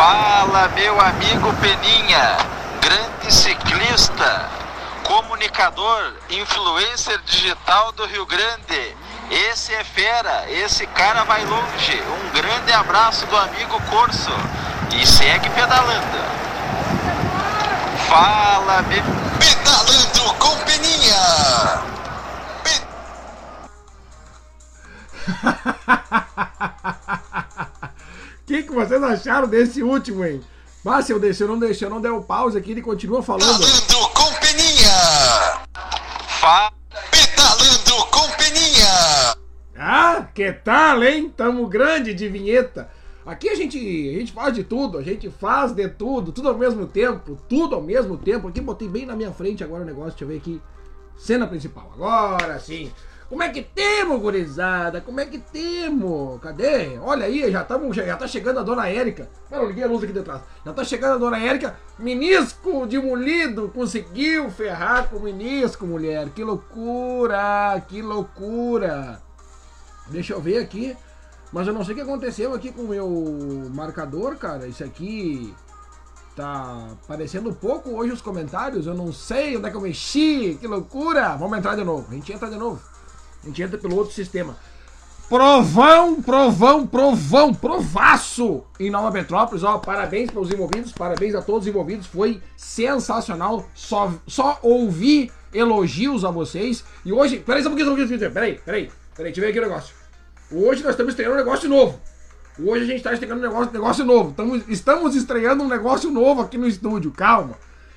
Fala, meu amigo Peninha, grande ciclista, comunicador, influencer digital do Rio Grande. Esse é fera, esse cara vai longe. Um grande abraço do amigo Corso e segue pedalando. Fala, meu. Pedalando com Peninha! O que, que vocês acharam desse último, hein? Mas se eu deixei, eu não deixei, eu não dei o pause aqui, ele continua falando. Pedalando com Peninha! Fala, pedalando com Peninha! Ah, que tal, hein? Tamo grande de vinheta. Aqui a gente, a gente faz de tudo, a gente faz de tudo, tudo ao mesmo tempo, tudo ao mesmo tempo. Aqui botei bem na minha frente agora o negócio, deixa eu ver aqui. Cena principal, agora sim. Como é que temos, gurizada? Como é que temos? Cadê? Olha aí, já, tamo, já, já tá chegando a dona Érica. Não, liguei a luz aqui de trás. Já tá chegando a dona Érica. Menisco de molido. Conseguiu ferrar com o menisco, mulher. Que loucura, que loucura. Deixa eu ver aqui. Mas eu não sei o que aconteceu aqui com o meu marcador, cara. Isso aqui tá parecendo pouco hoje os comentários. Eu não sei onde é que eu mexi. Que loucura. Vamos entrar de novo. A gente entra de novo. A gente entra pelo outro sistema. Provão, provão, provão, provaço em Nova Petrópolis. Ó, parabéns para os envolvidos, parabéns a todos os envolvidos. Foi sensacional. Só, só ouvi elogios a vocês. E hoje. Peraí, só um pouquinho, só um pouquinho. Peraí, peraí, peraí, deixa eu ver aqui o negócio. Hoje nós estamos estreando um negócio novo. Hoje a gente está estreando um negócio, negócio novo. Estamos, estamos estreando um negócio novo aqui no estúdio. Calma.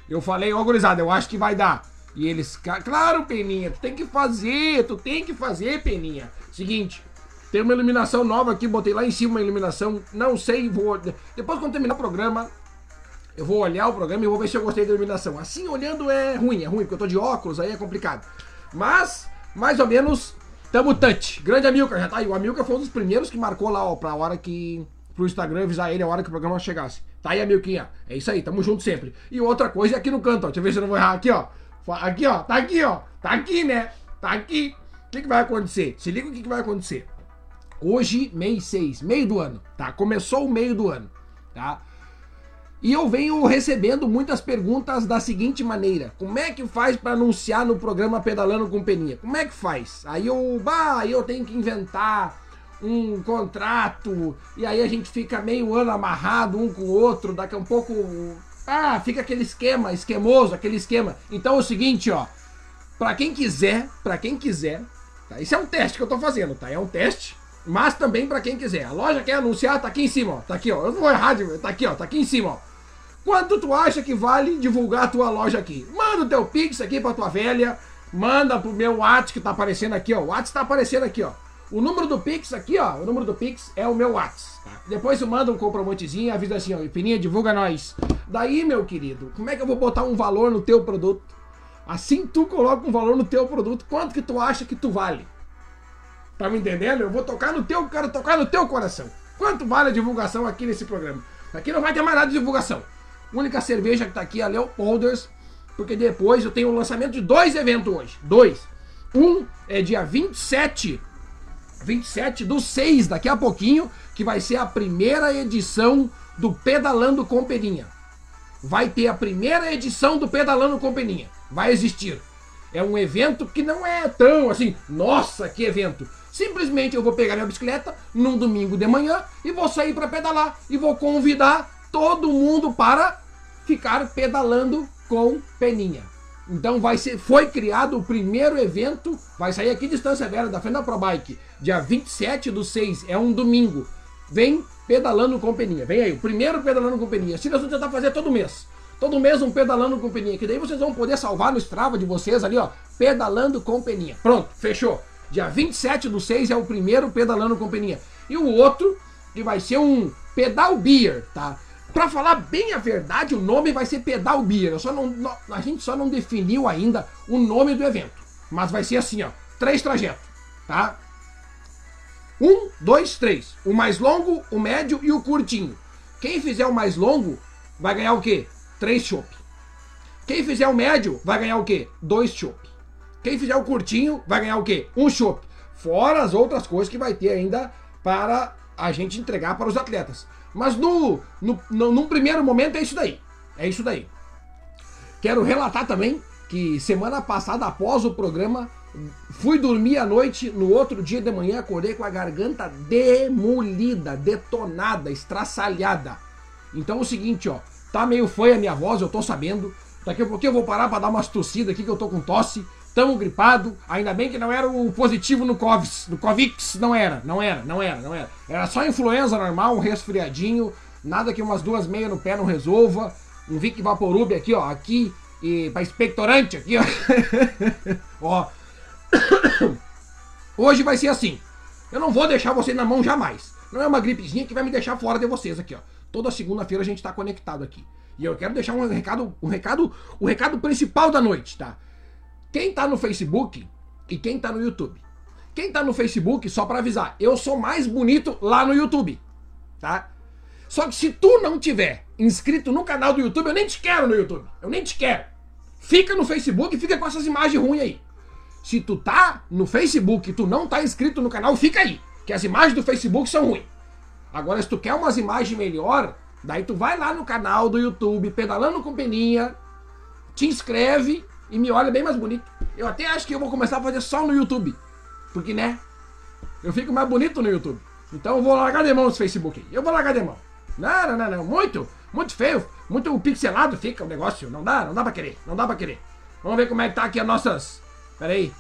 Eu falei, ó, gurizada, eu acho que vai dar. E eles, "Ca- claro, Peninha, tu tem que fazer, tu tem que fazer, Peninha. Seguinte, tem uma iluminação nova aqui, botei lá em cima uma iluminação, não sei, vou. Depois quando terminar o programa, eu vou olhar o programa e vou ver se eu gostei da iluminação. Assim olhando é ruim, é ruim, porque eu tô de óculos, aí é complicado. Mas, mais ou menos, tamo touch. Grande Amilcar, já tá aí. O Amilcar foi um dos primeiros que marcou lá, ó, pra hora que. pro Instagram avisar ele a hora que o programa chegasse. Tá aí, Amilquinha. É isso aí, tamo junto sempre. E outra coisa é aqui no canto, ó. Deixa eu ver se eu não vou errar aqui, ó. Aqui, ó. Tá aqui, ó. Tá aqui, né? Tá aqui. O que, que vai acontecer? Se liga o que, que vai acontecer. Hoje, mês 6, meio do ano, tá? Começou o meio do ano, tá? E eu venho recebendo muitas perguntas da seguinte maneira: como é que faz para anunciar no programa Pedalando com Peninha? Como é que faz? Aí eu, bah, aí eu tenho que inventar um contrato e aí a gente fica meio ano amarrado um com o outro, daqui a um pouco, ah, fica aquele esquema, esquemoso, aquele esquema. Então é o seguinte, ó, para quem quiser, para quem quiser, tá? Isso é um teste que eu tô fazendo, tá? É um teste, mas também para quem quiser. A loja quer anunciar, tá aqui em cima, ó. Tá aqui, ó. Eu não vou errar, de- tá aqui, ó. Tá aqui em cima, ó. Quanto tu acha que vale divulgar a tua loja aqui? Manda o teu Pix aqui pra tua velha, manda pro meu WhatsApp que tá aparecendo aqui, ó. O WhatsApp tá aparecendo aqui, ó. O número do Pix aqui, ó. O número do Pix é o meu WhatsApp. Tá? Depois tu manda um comprometezinho e avisa assim, ó. Peninha, divulga nós. Daí, meu querido, como é que eu vou botar um valor no teu produto? Assim tu coloca um valor no teu produto, quanto que tu acha que tu vale? Tá me entendendo? Eu vou tocar no teu, quero tocar no teu coração. Quanto vale a divulgação aqui nesse programa? Aqui não vai ter mais nada de divulgação. A única cerveja que tá aqui é a Leopolders, porque depois eu tenho o lançamento de dois eventos hoje. Dois. Um é dia 27, 27 do 6, daqui a pouquinho, que vai ser a primeira edição do Pedalando com Peninha. Vai ter a primeira edição do Pedalando com Peninha. Vai existir. É um evento que não é tão assim, nossa, que evento. Simplesmente eu vou pegar minha bicicleta num domingo de manhã e vou sair para pedalar e vou convidar todo mundo para ficar pedalando com Peninha. Então vai ser, foi criado o primeiro evento, vai sair aqui Distância Vera, da frente da ProBike, dia 27 do 6, é um domingo. Vem pedalando com Peninha, vem aí, o primeiro pedalando com Peninha. Se nós vamos tentar fazer todo mês. Todo mês um pedalando com Peninha, que daí vocês vão poder salvar no Strava de vocês ali, ó, pedalando com Peninha. Pronto, fechou. Dia 27 do 6 é o primeiro pedalando com Peninha. E o outro, que vai ser um pedal beer, tá? Pra falar bem a verdade, o nome vai ser Pedal Beer. Só não- a gente só não definiu ainda o nome do evento. Mas vai ser assim, ó. Três trajetos, tá? Um, dois, três. O mais longo, o médio e o curtinho. Quem fizer o mais longo vai ganhar o quê? Três chopp. Quem fizer o médio vai ganhar o quê? Dois chopp. Quem fizer o curtinho vai ganhar o quê? Um chopp. Fora as outras coisas que vai ter ainda para a gente entregar para os atletas. Mas no, no, no, num primeiro momento é isso daí. É isso daí. Quero relatar também que semana passada, após o programa, fui dormir à noite, no outro dia de manhã acordei com a garganta demolida, detonada, estraçalhada. Então é o seguinte, ó, tá meio foi a minha voz, eu tô sabendo. Daqui a pouquinho eu vou parar para dar umas tossidas aqui que eu tô com tosse. Tamo gripado, ainda bem que não era o positivo no Covix, no Covix não era, não era, não era, não era. Era só influenza normal, um resfriadinho, nada que umas duas meias no pé não resolva. Um Vic Vaporub aqui, ó, aqui e para expectorante aqui, ó. ó. Hoje vai ser assim. Eu não vou deixar vocês na mão jamais. Não é uma gripezinha que vai me deixar fora de vocês aqui, ó. Toda segunda-feira a gente tá conectado aqui. E eu quero deixar um recado, um recado, o um recado principal da noite, tá? Quem tá no Facebook e quem tá no YouTube. Quem tá no Facebook, só para avisar, eu sou mais bonito lá no YouTube, tá? Só que se tu não tiver inscrito no canal do YouTube, eu nem te quero no YouTube. Eu nem te quero. Fica no Facebook e fica com essas imagens ruins aí. Se tu tá no Facebook e tu não tá inscrito no canal, fica aí. Que as imagens do Facebook são ruins. Agora, se tu quer umas imagens melhor, daí tu vai lá no canal do YouTube, pedalando com peninha, te inscreve e me olha bem mais bonito. Eu até acho que eu vou começar a fazer só no YouTube. Porque, né? Eu fico mais bonito no YouTube. Então eu vou largar de mão esse Facebook aí. Eu vou largar de mão. Não, não, não, não. Muito, muito feio, muito pixelado fica o negócio. Não dá, não dá pra querer. Não dá pra querer. Vamos ver como é que tá aqui as nossas. Pera aí.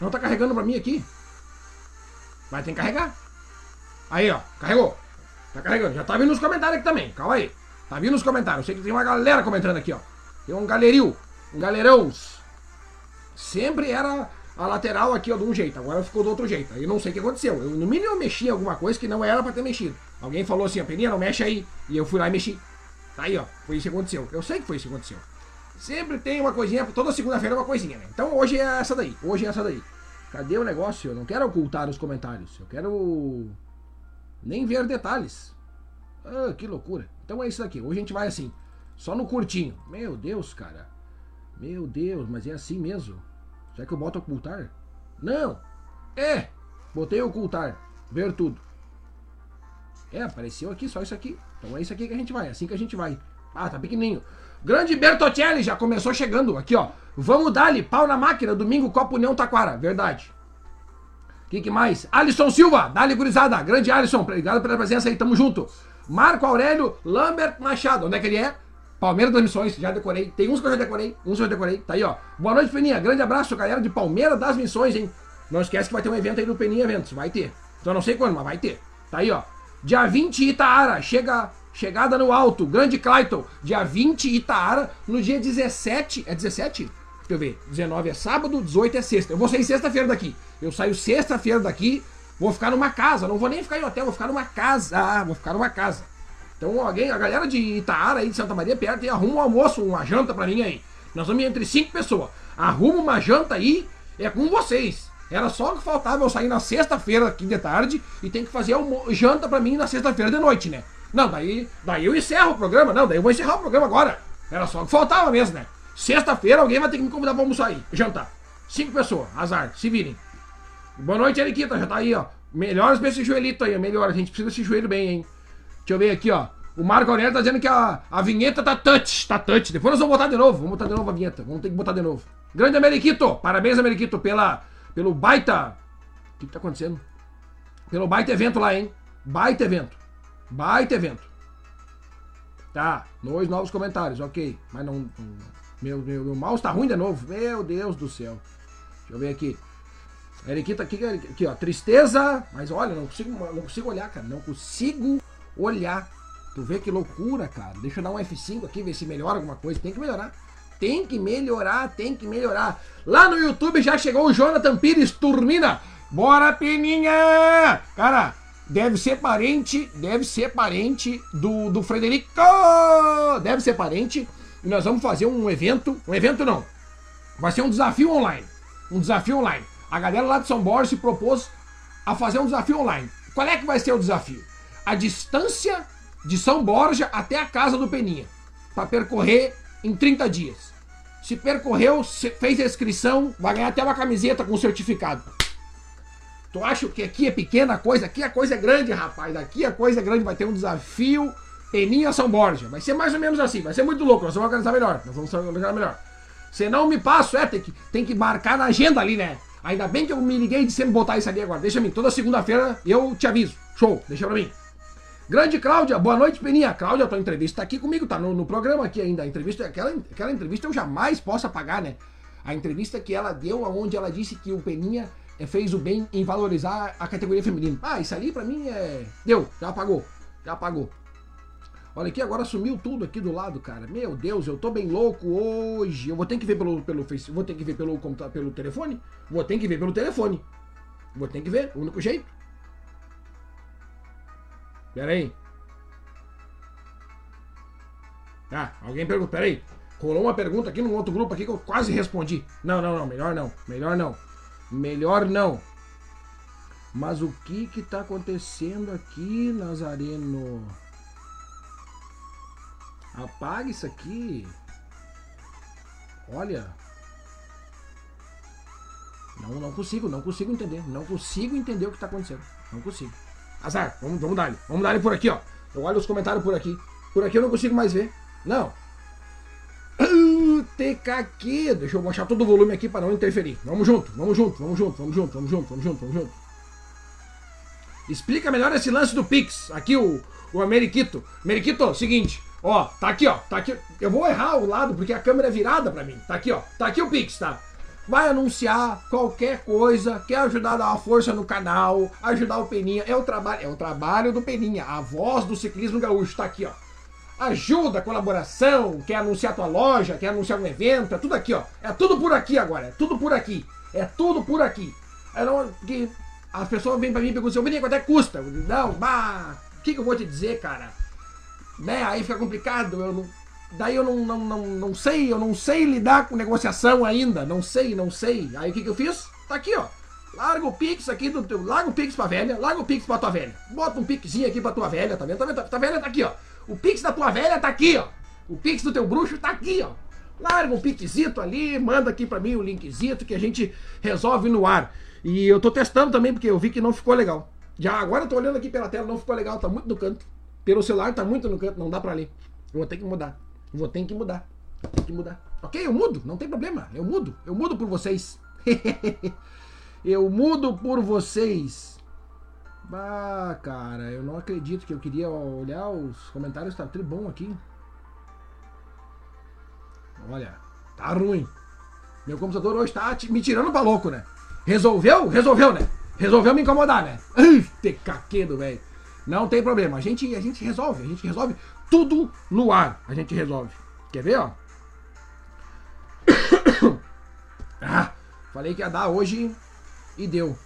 Não tá carregando pra mim aqui. Vai ter que carregar. Aí, ó. Carregou. Tá carregando. Já tá vindo nos comentários aqui também. Calma aí. Tá vindo nos comentários. Eu sei que tem uma galera comentando aqui, ó. Tem um galeril. Galerão. Sempre era a lateral aqui, ó, de um jeito. Agora ficou do outro jeito. Eu não sei o que aconteceu. Eu, no mínimo eu mexi em alguma coisa que não era pra ter mexido. Alguém falou assim, a Peninha, não mexe aí. E eu fui lá e mexi. Tá aí, ó. Foi isso que aconteceu. Eu sei que foi isso que aconteceu. Sempre tem uma coisinha, toda segunda-feira é uma coisinha, né? Então hoje é essa daí. Hoje é essa daí. Cadê o negócio? Eu não quero ocultar os comentários. Eu quero nem ver detalhes. Ah, que loucura. Então é isso daqui. Hoje a gente vai assim, só no curtinho. Meu Deus, cara. Meu Deus, mas é assim mesmo. Será que eu boto ocultar? Não! É! Botei ocultar. Ver tudo. É, apareceu aqui só isso aqui. Então é isso aqui que a gente vai. É assim que a gente vai. Ah, tá pequenininho. Grande Bertocelli já começou chegando. Aqui, ó. Vamos dar-lhe pau na máquina. Domingo, Copa União Taquara. Verdade. O que, que, mais? Alisson Silva. Dá-lhe gurizada. Grande Alisson. Obrigado pela presença aí. Tamo junto. Marco Aurélio Lambert Machado. Onde é que ele é? Palmeiras das Missões, já decorei. Tem uns que eu já decorei, uns que eu já decorei. Tá aí, ó. Boa noite, Peninha. Grande abraço, galera de Palmeiras das Missões, hein? Não esquece que vai ter um evento aí no Peninha Eventos. Vai ter. Então não sei quando, mas vai ter. Tá aí, ó. Dia 20, Itaara. Chega, chegada no alto. Grande Clayton. Dia 20, Itaara. No dia 17. É 17? Deixa eu ver. 19 é sábado, 18 é sexta. Eu vou sair sexta-feira daqui. Eu saio sexta-feira daqui. Vou ficar numa casa. Não vou nem ficar em hotel, vou ficar numa casa. Ah, vou ficar numa casa. Então alguém, a galera de Itaara aí de Santa Maria perto, e arruma um almoço, uma janta pra mim aí. Nós vamos entre cinco pessoas. Arruma uma janta aí, é com vocês. Era só que faltava eu sair na sexta-feira aqui de tarde e tem que fazer uma janta pra mim na sexta-feira de noite, né? Não, daí, daí eu encerro o programa. Não, daí eu vou encerrar o programa agora. Era só que faltava mesmo, né? Sexta-feira alguém vai ter que me convidar pra almoçar aí, jantar. Cinco pessoas, azar, se virem. Boa noite, Eriquita, já tá aí, ó. Melhoras pra esse joelhito aí, melhor. A gente precisa desse joelho bem, hein? Deixa eu ver aqui, ó. O Marco Aurélio tá dizendo que a, a vinheta tá touch, tá touch. Depois nós vamos botar de novo, vamos botar de novo a vinheta. Vamos ter que botar de novo. Grande Ameriquito, parabéns, Ameriquito, pela, pelo baita. O que, que tá acontecendo? Pelo baita evento lá, hein? Baita evento. Baita evento. Tá, dois novos comentários, ok. Mas não. Meu, meu, meu mouse tá ruim de novo. Meu Deus do céu. Deixa eu ver aqui. Eriquita aqui, aqui, ó. Tristeza. Mas olha, não consigo, não consigo olhar, cara. Não consigo olhar. Tu vê que loucura, cara. Deixa eu dar um F5 aqui, ver se melhora alguma coisa. Tem que melhorar. Tem que melhorar, tem que melhorar. Lá no YouTube já chegou o Jonathan Pires Turmina. Bora, Peninha! Cara, deve ser parente, deve ser parente do, do Frederico. Deve ser parente. E nós vamos fazer um evento. Um evento não. Vai ser um desafio online. Um desafio online. A galera lá de São Borges se propôs a fazer um desafio online. Qual é que vai ser o desafio? A distância de São Borja até a casa do Peninha. Para percorrer em 30 dias. Se percorreu, fez a inscrição, vai ganhar até uma camiseta com certificado. Tu acha que aqui é pequena coisa? Aqui a coisa é grande, rapaz. Aqui a coisa é grande. Vai ter um desafio Peninha São Borja. Vai ser mais ou menos assim. Vai ser muito louco. Nós vamos organizar melhor. Nós vamos organizar melhor. Se não me passo, é, tem que, tem que marcar na agenda ali, né? Ainda bem que eu me liguei de sempre botar isso ali agora. Deixa mim. Toda segunda-feira eu te aviso. Show. Deixa pra mim. Grande Cláudia, boa noite, Peninha. Cláudia, tua entrevista tá aqui comigo, tá no, no programa aqui ainda. A entrevista, aquela, aquela entrevista eu jamais posso apagar, né? A entrevista que ela deu, onde ela disse que o Peninha eh, fez o bem em valorizar a categoria feminina. Ah, isso ali pra mim é. Deu, já apagou. Já apagou. Olha aqui, agora sumiu tudo aqui do lado, cara. Meu Deus, eu tô bem louco hoje. Eu vou ter que ver pelo, pelo Facebook, vou ter que ver pelo, pelo telefone. Vou ter que ver pelo telefone. Vou ter que ver, o único jeito. Pera aí. Ah, alguém perguntou, pera aí. Rolou uma pergunta aqui num outro grupo aqui que eu quase respondi. Não, não, não, melhor não. Melhor não. Melhor não. Mas o que que tá acontecendo aqui, Nazareno? Apaga isso aqui. Olha. Não, não consigo, não consigo entender. Não consigo entender o que tá acontecendo. Não consigo. Azar, vamos, vamos dar Vamos dar por aqui, ó. Eu olho os comentários por aqui. Por aqui eu não consigo mais ver. Não. TKQ. Deixa eu baixar todo o volume aqui para não interferir. Vamos junto, vamos junto, vamos junto, vamos junto, vamos junto, vamos junto, vamos junto. Explica melhor esse lance do Pix. Aqui o, o Ameriquito. Ameriquito, seguinte. Ó, tá aqui, ó. Tá aqui. Eu vou errar o lado porque a câmera é virada para mim. Tá aqui, ó. Tá aqui o Pix, tá? Vai anunciar qualquer coisa, quer ajudar a dar uma força no canal, ajudar o Peninha. É o trabalho, é o trabalho do Peninha, a voz do ciclismo gaúcho. Tá aqui, ó ajuda, colaboração, quer anunciar tua loja, quer anunciar um evento, é tudo aqui, ó. É tudo por aqui agora, é tudo por aqui. É tudo por aqui. É não, que as pessoas vêm pra mim e perguntam, assim, quanto é que custa? Eu digo, não, bah, o que, que eu vou te dizer, cara? Né, aí fica complicado, eu não, daí eu não, não, não, não sei, eu não sei lidar com negociação ainda, não sei, não sei. Aí o que, que eu fiz? Tá aqui, ó. Larga o Pix aqui do teu. Larga o Pix pra velha, larga o Pix pra tua velha. Bota um Pixinho aqui pra tua velha, tá vendo? Tá vendo? Tá, velha tá aqui, ó. O Pix da tua velha tá aqui, ó. O Pix do teu bruxo tá aqui, ó. Larga um Pixito ali, manda aqui pra mim o linkzito que a gente resolve no ar. E eu tô testando também porque eu vi que não ficou legal. Já agora eu tô olhando aqui pela tela, não ficou legal, tá muito no canto. Pelo celular tá muito no canto, não dá pra ler. Eu vou ter que mudar. Vou ter que mudar. Ter que mudar. Ok, eu mudo, não tem problema. Eu mudo. Eu mudo por vocês. eu mudo por vocês. Bah, cara, eu não acredito que eu queria olhar os comentários, tá tudo bom aqui. Olha, tá ruim. Meu computador hoje tá me tirando pra louco, né? Resolveu? Resolveu, né? Resolveu me incomodar, né? Ai, caquedo, velho. Não tem problema. A gente, a gente resolve. A gente resolve tudo no ar. A gente resolve. Quer ver, ó? ah, falei que ia dar hoje e deu.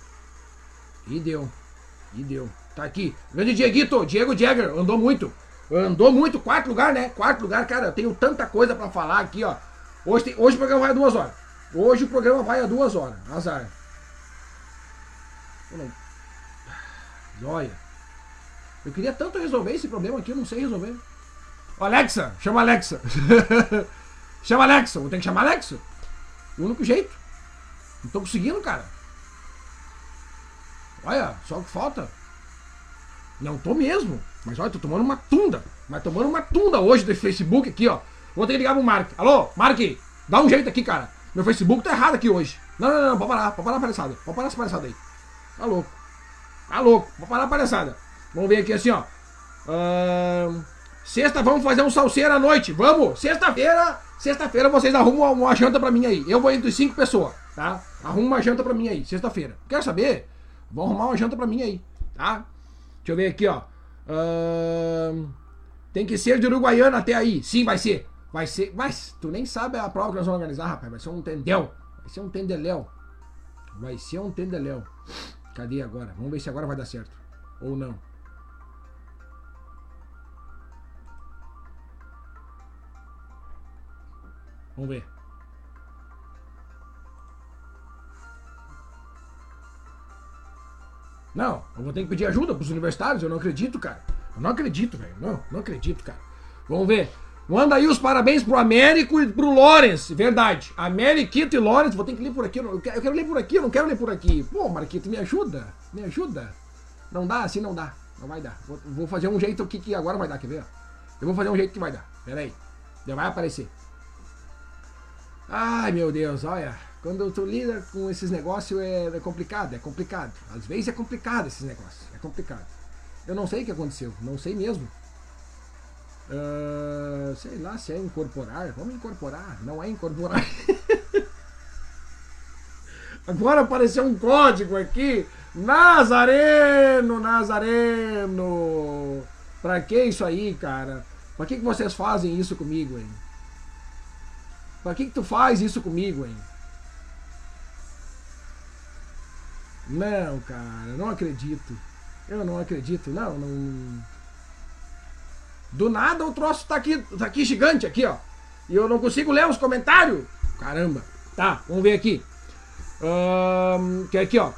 E deu. E deu. Tá aqui. Grande Dieguito, Diego Jagger, andou muito. Andou muito, quarto lugar, né? Quarto lugar, cara, eu tenho tanta coisa para falar aqui, ó. Hoje, tem, hoje o programa vai a duas horas. Hoje o programa vai a duas horas. Azar. Olha. Eu queria tanto resolver esse problema aqui, eu não sei resolver. Alexa, chama Alexa. chama Alexa, vou ter que chamar Alexa. O único jeito. Não tô conseguindo, cara. Olha, só o que falta. Não tô mesmo. Mas olha, tô tomando uma tunda. Mas tomando uma tunda hoje desse Facebook aqui, ó. Vou ter que ligar pro Mark. Alô, Mark, dá um jeito aqui, cara. Meu Facebook tá errado aqui hoje. Não, não, não, pode parar, pode parar a palhaçada. Pode parar essa palhaçada aí. Tá louco. Tá louco, pode parar a palhaçada. Vamos ver aqui assim, ó. Uh, sexta, vamos fazer um salseiro à noite. Vamos! Sexta-feira, sexta-feira vocês arrumam uma, janta pra mim aí. Eu vou entre cinco pessoas, tá? Arruma uma janta pra mim aí, sexta-feira. Quer saber? Vão arrumar uma janta pra mim aí, tá? Deixa eu ver aqui, ó. Uh, tem que ser de Uruguaiana até aí. Sim, vai ser. Vai ser. Mas tu nem sabe a prova que nós vamos organizar, rapaz. Vai ser um tendel. Vai ser um tendeléu. Vai ser um tendeléu. Cadê agora? Vamos ver se agora vai dar certo. Ou não. Vamos ver. Não, eu vou ter que pedir ajuda pros universitários, eu não acredito, cara. Eu não acredito, velho. Não, não acredito, cara. Vamos ver. Manda aí os parabéns pro Américo e pro Lawrence. Verdade. Amériquito e Lawrence. Vou ter que ler por aqui. Eu quero, eu quero ler por aqui, eu não quero ler por aqui. Pô, Marquito, me ajuda. Me ajuda. Não dá, assim não dá. Não vai dar. Vou, vou fazer um jeito aqui que agora vai dar, quer ver? Eu vou fazer um jeito que vai dar. Pera aí. Já vai aparecer. Ai, meu Deus, olha. Quando tu lida com esses negócios é, é complicado, é complicado. Às vezes é complicado esses negócios. É complicado. Eu não sei o que aconteceu. Não sei mesmo. Uh, sei lá se é incorporar. Vamos incorporar. Não é incorporar. Agora apareceu um código aqui. Nazareno, Nazareno. Pra que isso aí, cara? Pra que, que vocês fazem isso comigo, hein? Pra que, que tu faz isso comigo, hein? Não, cara, não acredito. Eu não acredito, não, não. Do nada o troço tá aqui, tá aqui gigante aqui, ó. E eu não consigo ler os comentários. Caramba. Tá, vamos ver aqui. Um, que é aqui, ó.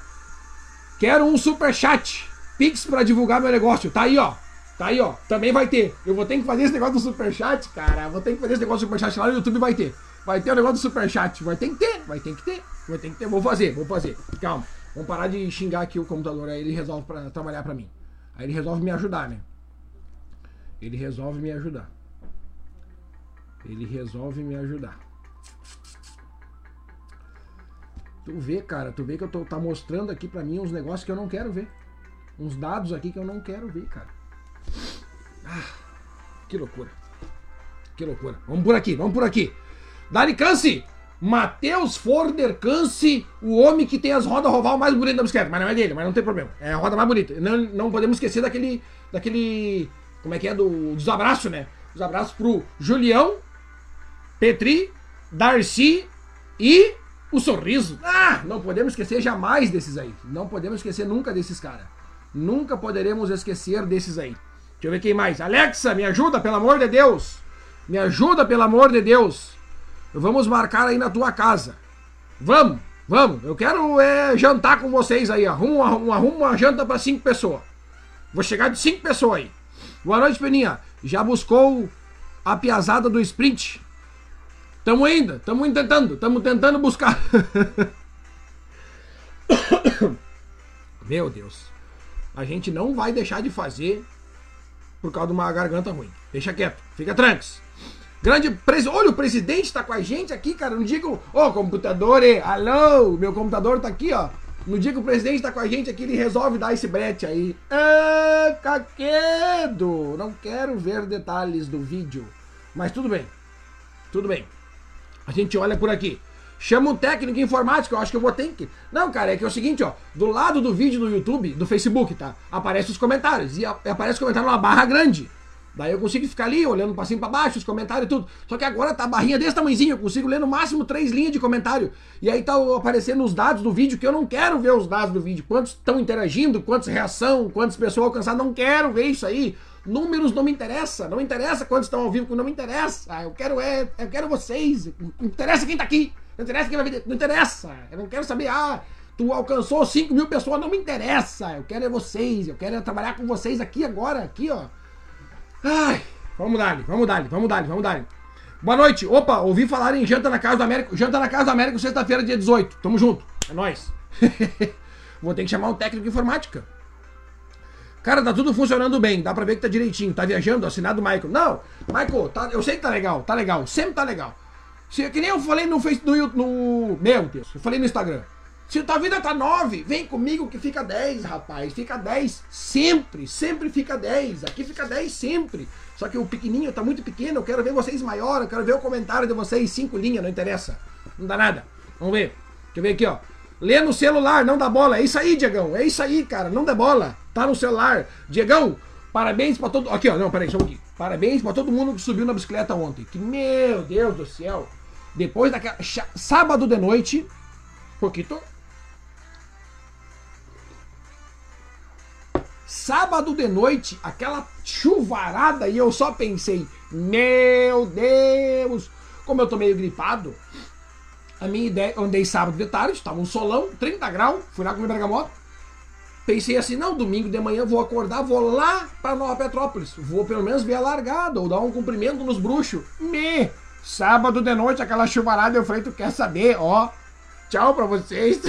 Quero um super chat. Pix pra divulgar meu negócio. Tá aí, ó. Tá aí, ó. Também vai ter. Eu vou ter que fazer esse negócio do super chat, cara. Vou ter que fazer esse negócio do super chat lá no YouTube vai ter. Vai ter o negócio do super chat. Vai ter que ter. Vai ter que ter. Vai ter que ter. Vou fazer, vou fazer. Calma. Vamos parar de xingar aqui o computador. Aí ele resolve pra trabalhar pra mim. Aí ele resolve me ajudar, né? Ele resolve me ajudar. Ele resolve me ajudar. Tu vê, cara, tu vê que eu tô tá mostrando aqui para mim uns negócios que eu não quero ver. Uns dados aqui que eu não quero ver, cara. Ah, que loucura. Que loucura. Vamos por aqui, vamos por aqui. Dali Cance! Matheus Forder Cance, o homem que tem as rodas roval mais bonitas da bicicleta. Mas não é dele, mas não tem problema. É a roda mais bonita. Não, não podemos esquecer daquele. daquele como é que é? Do, dos abraços, né? Os abraços pro Julião, Petri, Darcy e o sorriso. Ah, não podemos esquecer jamais desses aí. Não podemos esquecer nunca desses caras. Nunca poderemos esquecer desses aí. Deixa eu ver quem mais. Alexa, me ajuda, pelo amor de Deus. Me ajuda, pelo amor de Deus. Vamos marcar aí na tua casa. Vamos, vamos. Eu quero é, jantar com vocês aí. Arruma, arruma, arruma uma janta para cinco pessoas. Vou chegar de cinco pessoas aí. Boa noite, Peninha. Já buscou a piazada do sprint? Tamo ainda, tamo tentando, tamo tentando buscar. Meu Deus. A gente não vai deixar de fazer por causa de uma garganta ruim. Deixa quieto, fica tranques. Grande pres... Olha, o presidente tá com a gente aqui, cara. Não digo, ô, oh, computador, alô, meu computador tá aqui, ó. No dia que o presidente tá com a gente aqui, ele resolve dar esse brete aí. Ah, caquedo! Não quero ver detalhes do vídeo. Mas tudo bem. Tudo bem. A gente olha por aqui. Chama um técnico informático, eu acho que eu vou ter que. Não, cara, é que é o seguinte, ó. Do lado do vídeo do YouTube, do Facebook, tá? Aparece os comentários. E aparece o comentário numa barra grande. Daí eu consigo ficar ali olhando pra cima pra baixo, os comentários e tudo. Só que agora tá a barrinha desse tamanhozinho, eu consigo ler no máximo três linhas de comentário. E aí tá aparecendo os dados do vídeo, que eu não quero ver os dados do vídeo. Quantos estão interagindo, quantas reação, quantas pessoas alcançaram, não quero ver isso aí. Números não me interessa, não me interessa quantos estão ao vivo, não me interessa. Eu quero é, eu quero vocês. Não interessa quem tá aqui. Não interessa quem vai ver. Não interessa. Eu não quero saber, ah, tu alcançou 5 mil pessoas, não me interessa. Eu quero é vocês. Eu quero é trabalhar com vocês aqui agora, aqui, ó. Ai, vamos dar, vamos dar, vamos dar, vamos dar. Boa noite. Opa, ouvi falar em janta na Casa do América. Janta na Casa do América, sexta-feira, dia 18. Tamo junto. É nóis. Vou ter que chamar um técnico de informática. Cara, tá tudo funcionando bem. Dá pra ver que tá direitinho. Tá viajando, assinado Michael. Não, Michael, tá, eu sei que tá legal, tá legal. Sempre tá legal. Se, que nem eu falei no Facebook, no, no. Meu Deus, eu falei no Instagram. Se tua vida tá 9, vem comigo que fica 10, rapaz. Fica 10 sempre, sempre fica 10. Aqui fica 10 sempre. Só que o pequenininho tá muito pequeno, eu quero ver vocês maior, eu quero ver o comentário de vocês, cinco linhas, não interessa. Não dá nada. Vamos ver. Deixa eu ver aqui, ó. Lê no celular, não dá bola. É isso aí, Diegão. É isso aí, cara. Não dá bola. Tá no celular. Diegão, parabéns pra todo. Aqui, ó. Não, peraí, pouquinho. Parabéns pra todo mundo que subiu na bicicleta ontem. Que, meu Deus do céu. Depois daquela. Sábado de noite. Pouquinho. Sábado de noite, aquela chuvarada, e eu só pensei, meu Deus, como eu tô meio gripado, a minha ideia, eu andei sábado de tarde, tava um solão, 30 graus, fui lá comer bergamota. Pensei assim, não, domingo de manhã vou acordar, vou lá pra Nova Petrópolis. Vou pelo menos ver a largada ou dar um cumprimento nos bruxos. Me! Sábado de noite, aquela chuvarada, eu falei, tu quer saber? Ó, tchau pra vocês.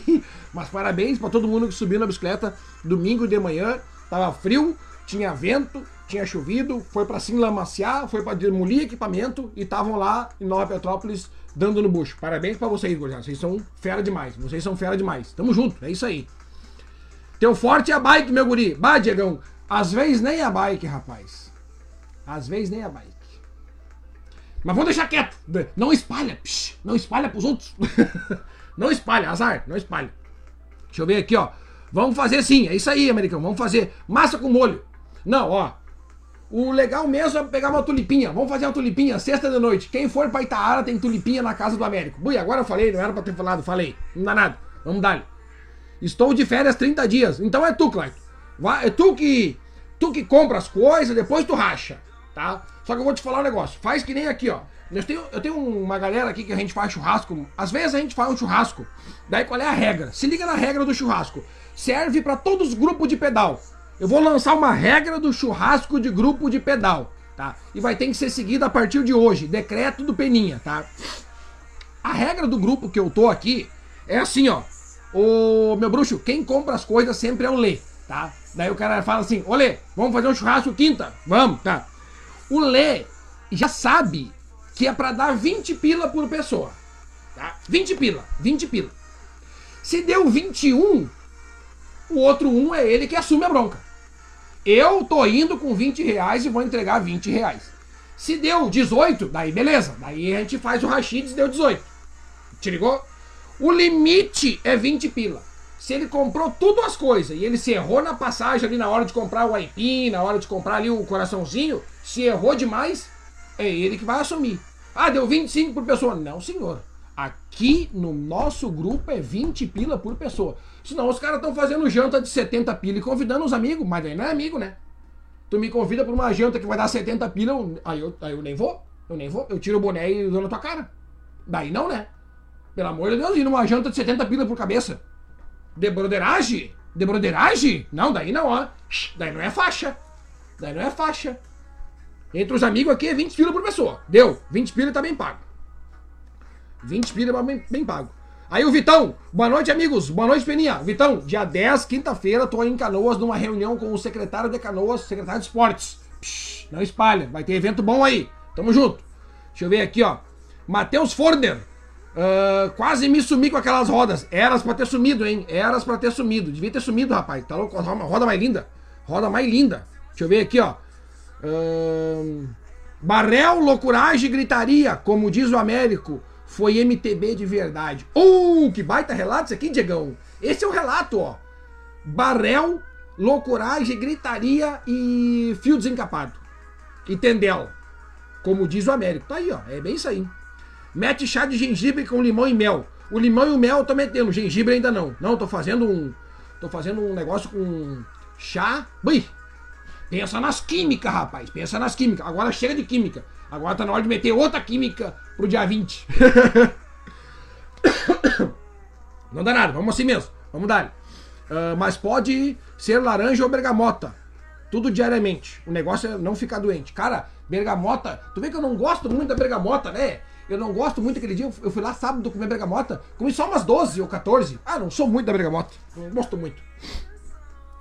Mas parabéns pra todo mundo que subiu na bicicleta domingo de manhã. Tava frio, tinha vento, tinha chovido, foi pra se lamaciar, foi pra demolir equipamento e estavam lá em Nova Petrópolis dando no bucho. Parabéns pra vocês, gurizada. Vocês são fera demais. Vocês são fera demais. Tamo junto, é isso aí. Teu forte é a bike, meu guri. Bah, Diegão. Às vezes nem a bike, rapaz. Às vezes nem a bike. Mas vamos deixar quieto. Não espalha. Psh, não espalha pros outros. não espalha, azar. Não espalha. Deixa eu ver aqui, ó. Vamos fazer sim. É isso aí, americano. Vamos fazer massa com molho. Não, ó. O legal mesmo é pegar uma tulipinha. Vamos fazer uma tulipinha sexta de noite. Quem for pra Itaara tem tulipinha na casa do Américo. Bui, agora eu falei, não era pra ter falado, falei. Não dá nada. Vamos dar. Estou de férias 30 dias. Então é tu, Clayton. É tu que. Tu que compra as coisas, depois tu racha, tá? Só que eu vou te falar um negócio. Faz que nem aqui, ó. Eu tenho, eu tenho uma galera aqui que a gente faz churrasco. Às vezes a gente faz um churrasco. Daí qual é a regra? Se liga na regra do churrasco. Serve para todos os grupos de pedal. Eu vou lançar uma regra do churrasco de grupo de pedal, tá? E vai ter que ser seguida a partir de hoje. Decreto do Peninha, tá? A regra do grupo que eu tô aqui é assim, ó. Ô, meu bruxo, quem compra as coisas sempre é o Lê, tá? Daí o cara fala assim, ô Lê, vamos fazer um churrasco quinta? Vamos, tá? O Lê já sabe que é para dar 20 pila por pessoa, tá? 20 pila, 20 pila. Se deu 21, o outro um é ele que assume a bronca. Eu tô indo com 20 reais e vou entregar 20 reais. Se deu 18, daí beleza. Daí a gente faz o rachid e deu 18. Te ligou? O limite é 20 pila. Se ele comprou tudo as coisas e ele se errou na passagem ali na hora de comprar o aipim, na hora de comprar ali o coraçãozinho, se errou demais, é ele que vai assumir. Ah, deu 25 por pessoa. Não, senhor. Aqui no nosso grupo é 20 pila por pessoa. Senão os caras estão fazendo janta de 70 pila e convidando os amigos, mas aí não é amigo, né? Tu me convida pra uma janta que vai dar 70 pila, aí eu, aí eu nem vou. Eu nem vou. Eu tiro o boné e dou na tua cara. Daí não, né? Pelo amor de Deus, ir numa janta de 70 pila por cabeça. De broderagem? De broderagem? Não, daí não, ó. Daí não é faixa. Daí não é faixa. Entre os amigos aqui é 20 pila por pessoa. Deu. 20 pila tá bem pago. 20 pila bem, bem pago. Aí o Vitão, boa noite, amigos. Boa noite, Peninha. Vitão, dia 10, quinta-feira, tô em Canoas numa reunião com o secretário de Canoas, secretário de esportes. Psh, não espalha, vai ter evento bom aí. Tamo junto. Deixa eu ver aqui, ó. Matheus Forner. Uh, quase me sumi com aquelas rodas. Eras pra ter sumido, hein? Eras pra ter sumido. Devia ter sumido, rapaz. Tá louco? Roda, roda mais linda. Roda mais linda. Deixa eu ver aqui, ó. Uh, Barrel, loucuragem e gritaria, como diz o Américo. Foi MTB de verdade. Uh, que baita relato isso aqui, Diegão. Esse é o relato, ó. Barrel, loucuragem, gritaria e fio desencapado. E tendel. Como diz o Américo. Tá aí, ó. É bem isso aí. Mete chá de gengibre com limão e mel. O limão e o mel eu tô metendo, gengibre ainda não. Não, tô fazendo um. Tô fazendo um negócio com chá. Ui! Pensa nas químicas, rapaz. Pensa nas químicas. Agora chega de química. Agora tá na hora de meter outra química pro dia 20. não dá nada, vamos assim mesmo. Vamos dar. Uh, mas pode ser laranja ou bergamota. Tudo diariamente. O negócio é não ficar doente. Cara, bergamota. Tu vê que eu não gosto muito da bergamota, né? Eu não gosto muito aquele dia. Eu fui lá sábado comer bergamota. Comi só umas 12 ou 14. Ah, não sou muito da bergamota. Não gosto muito.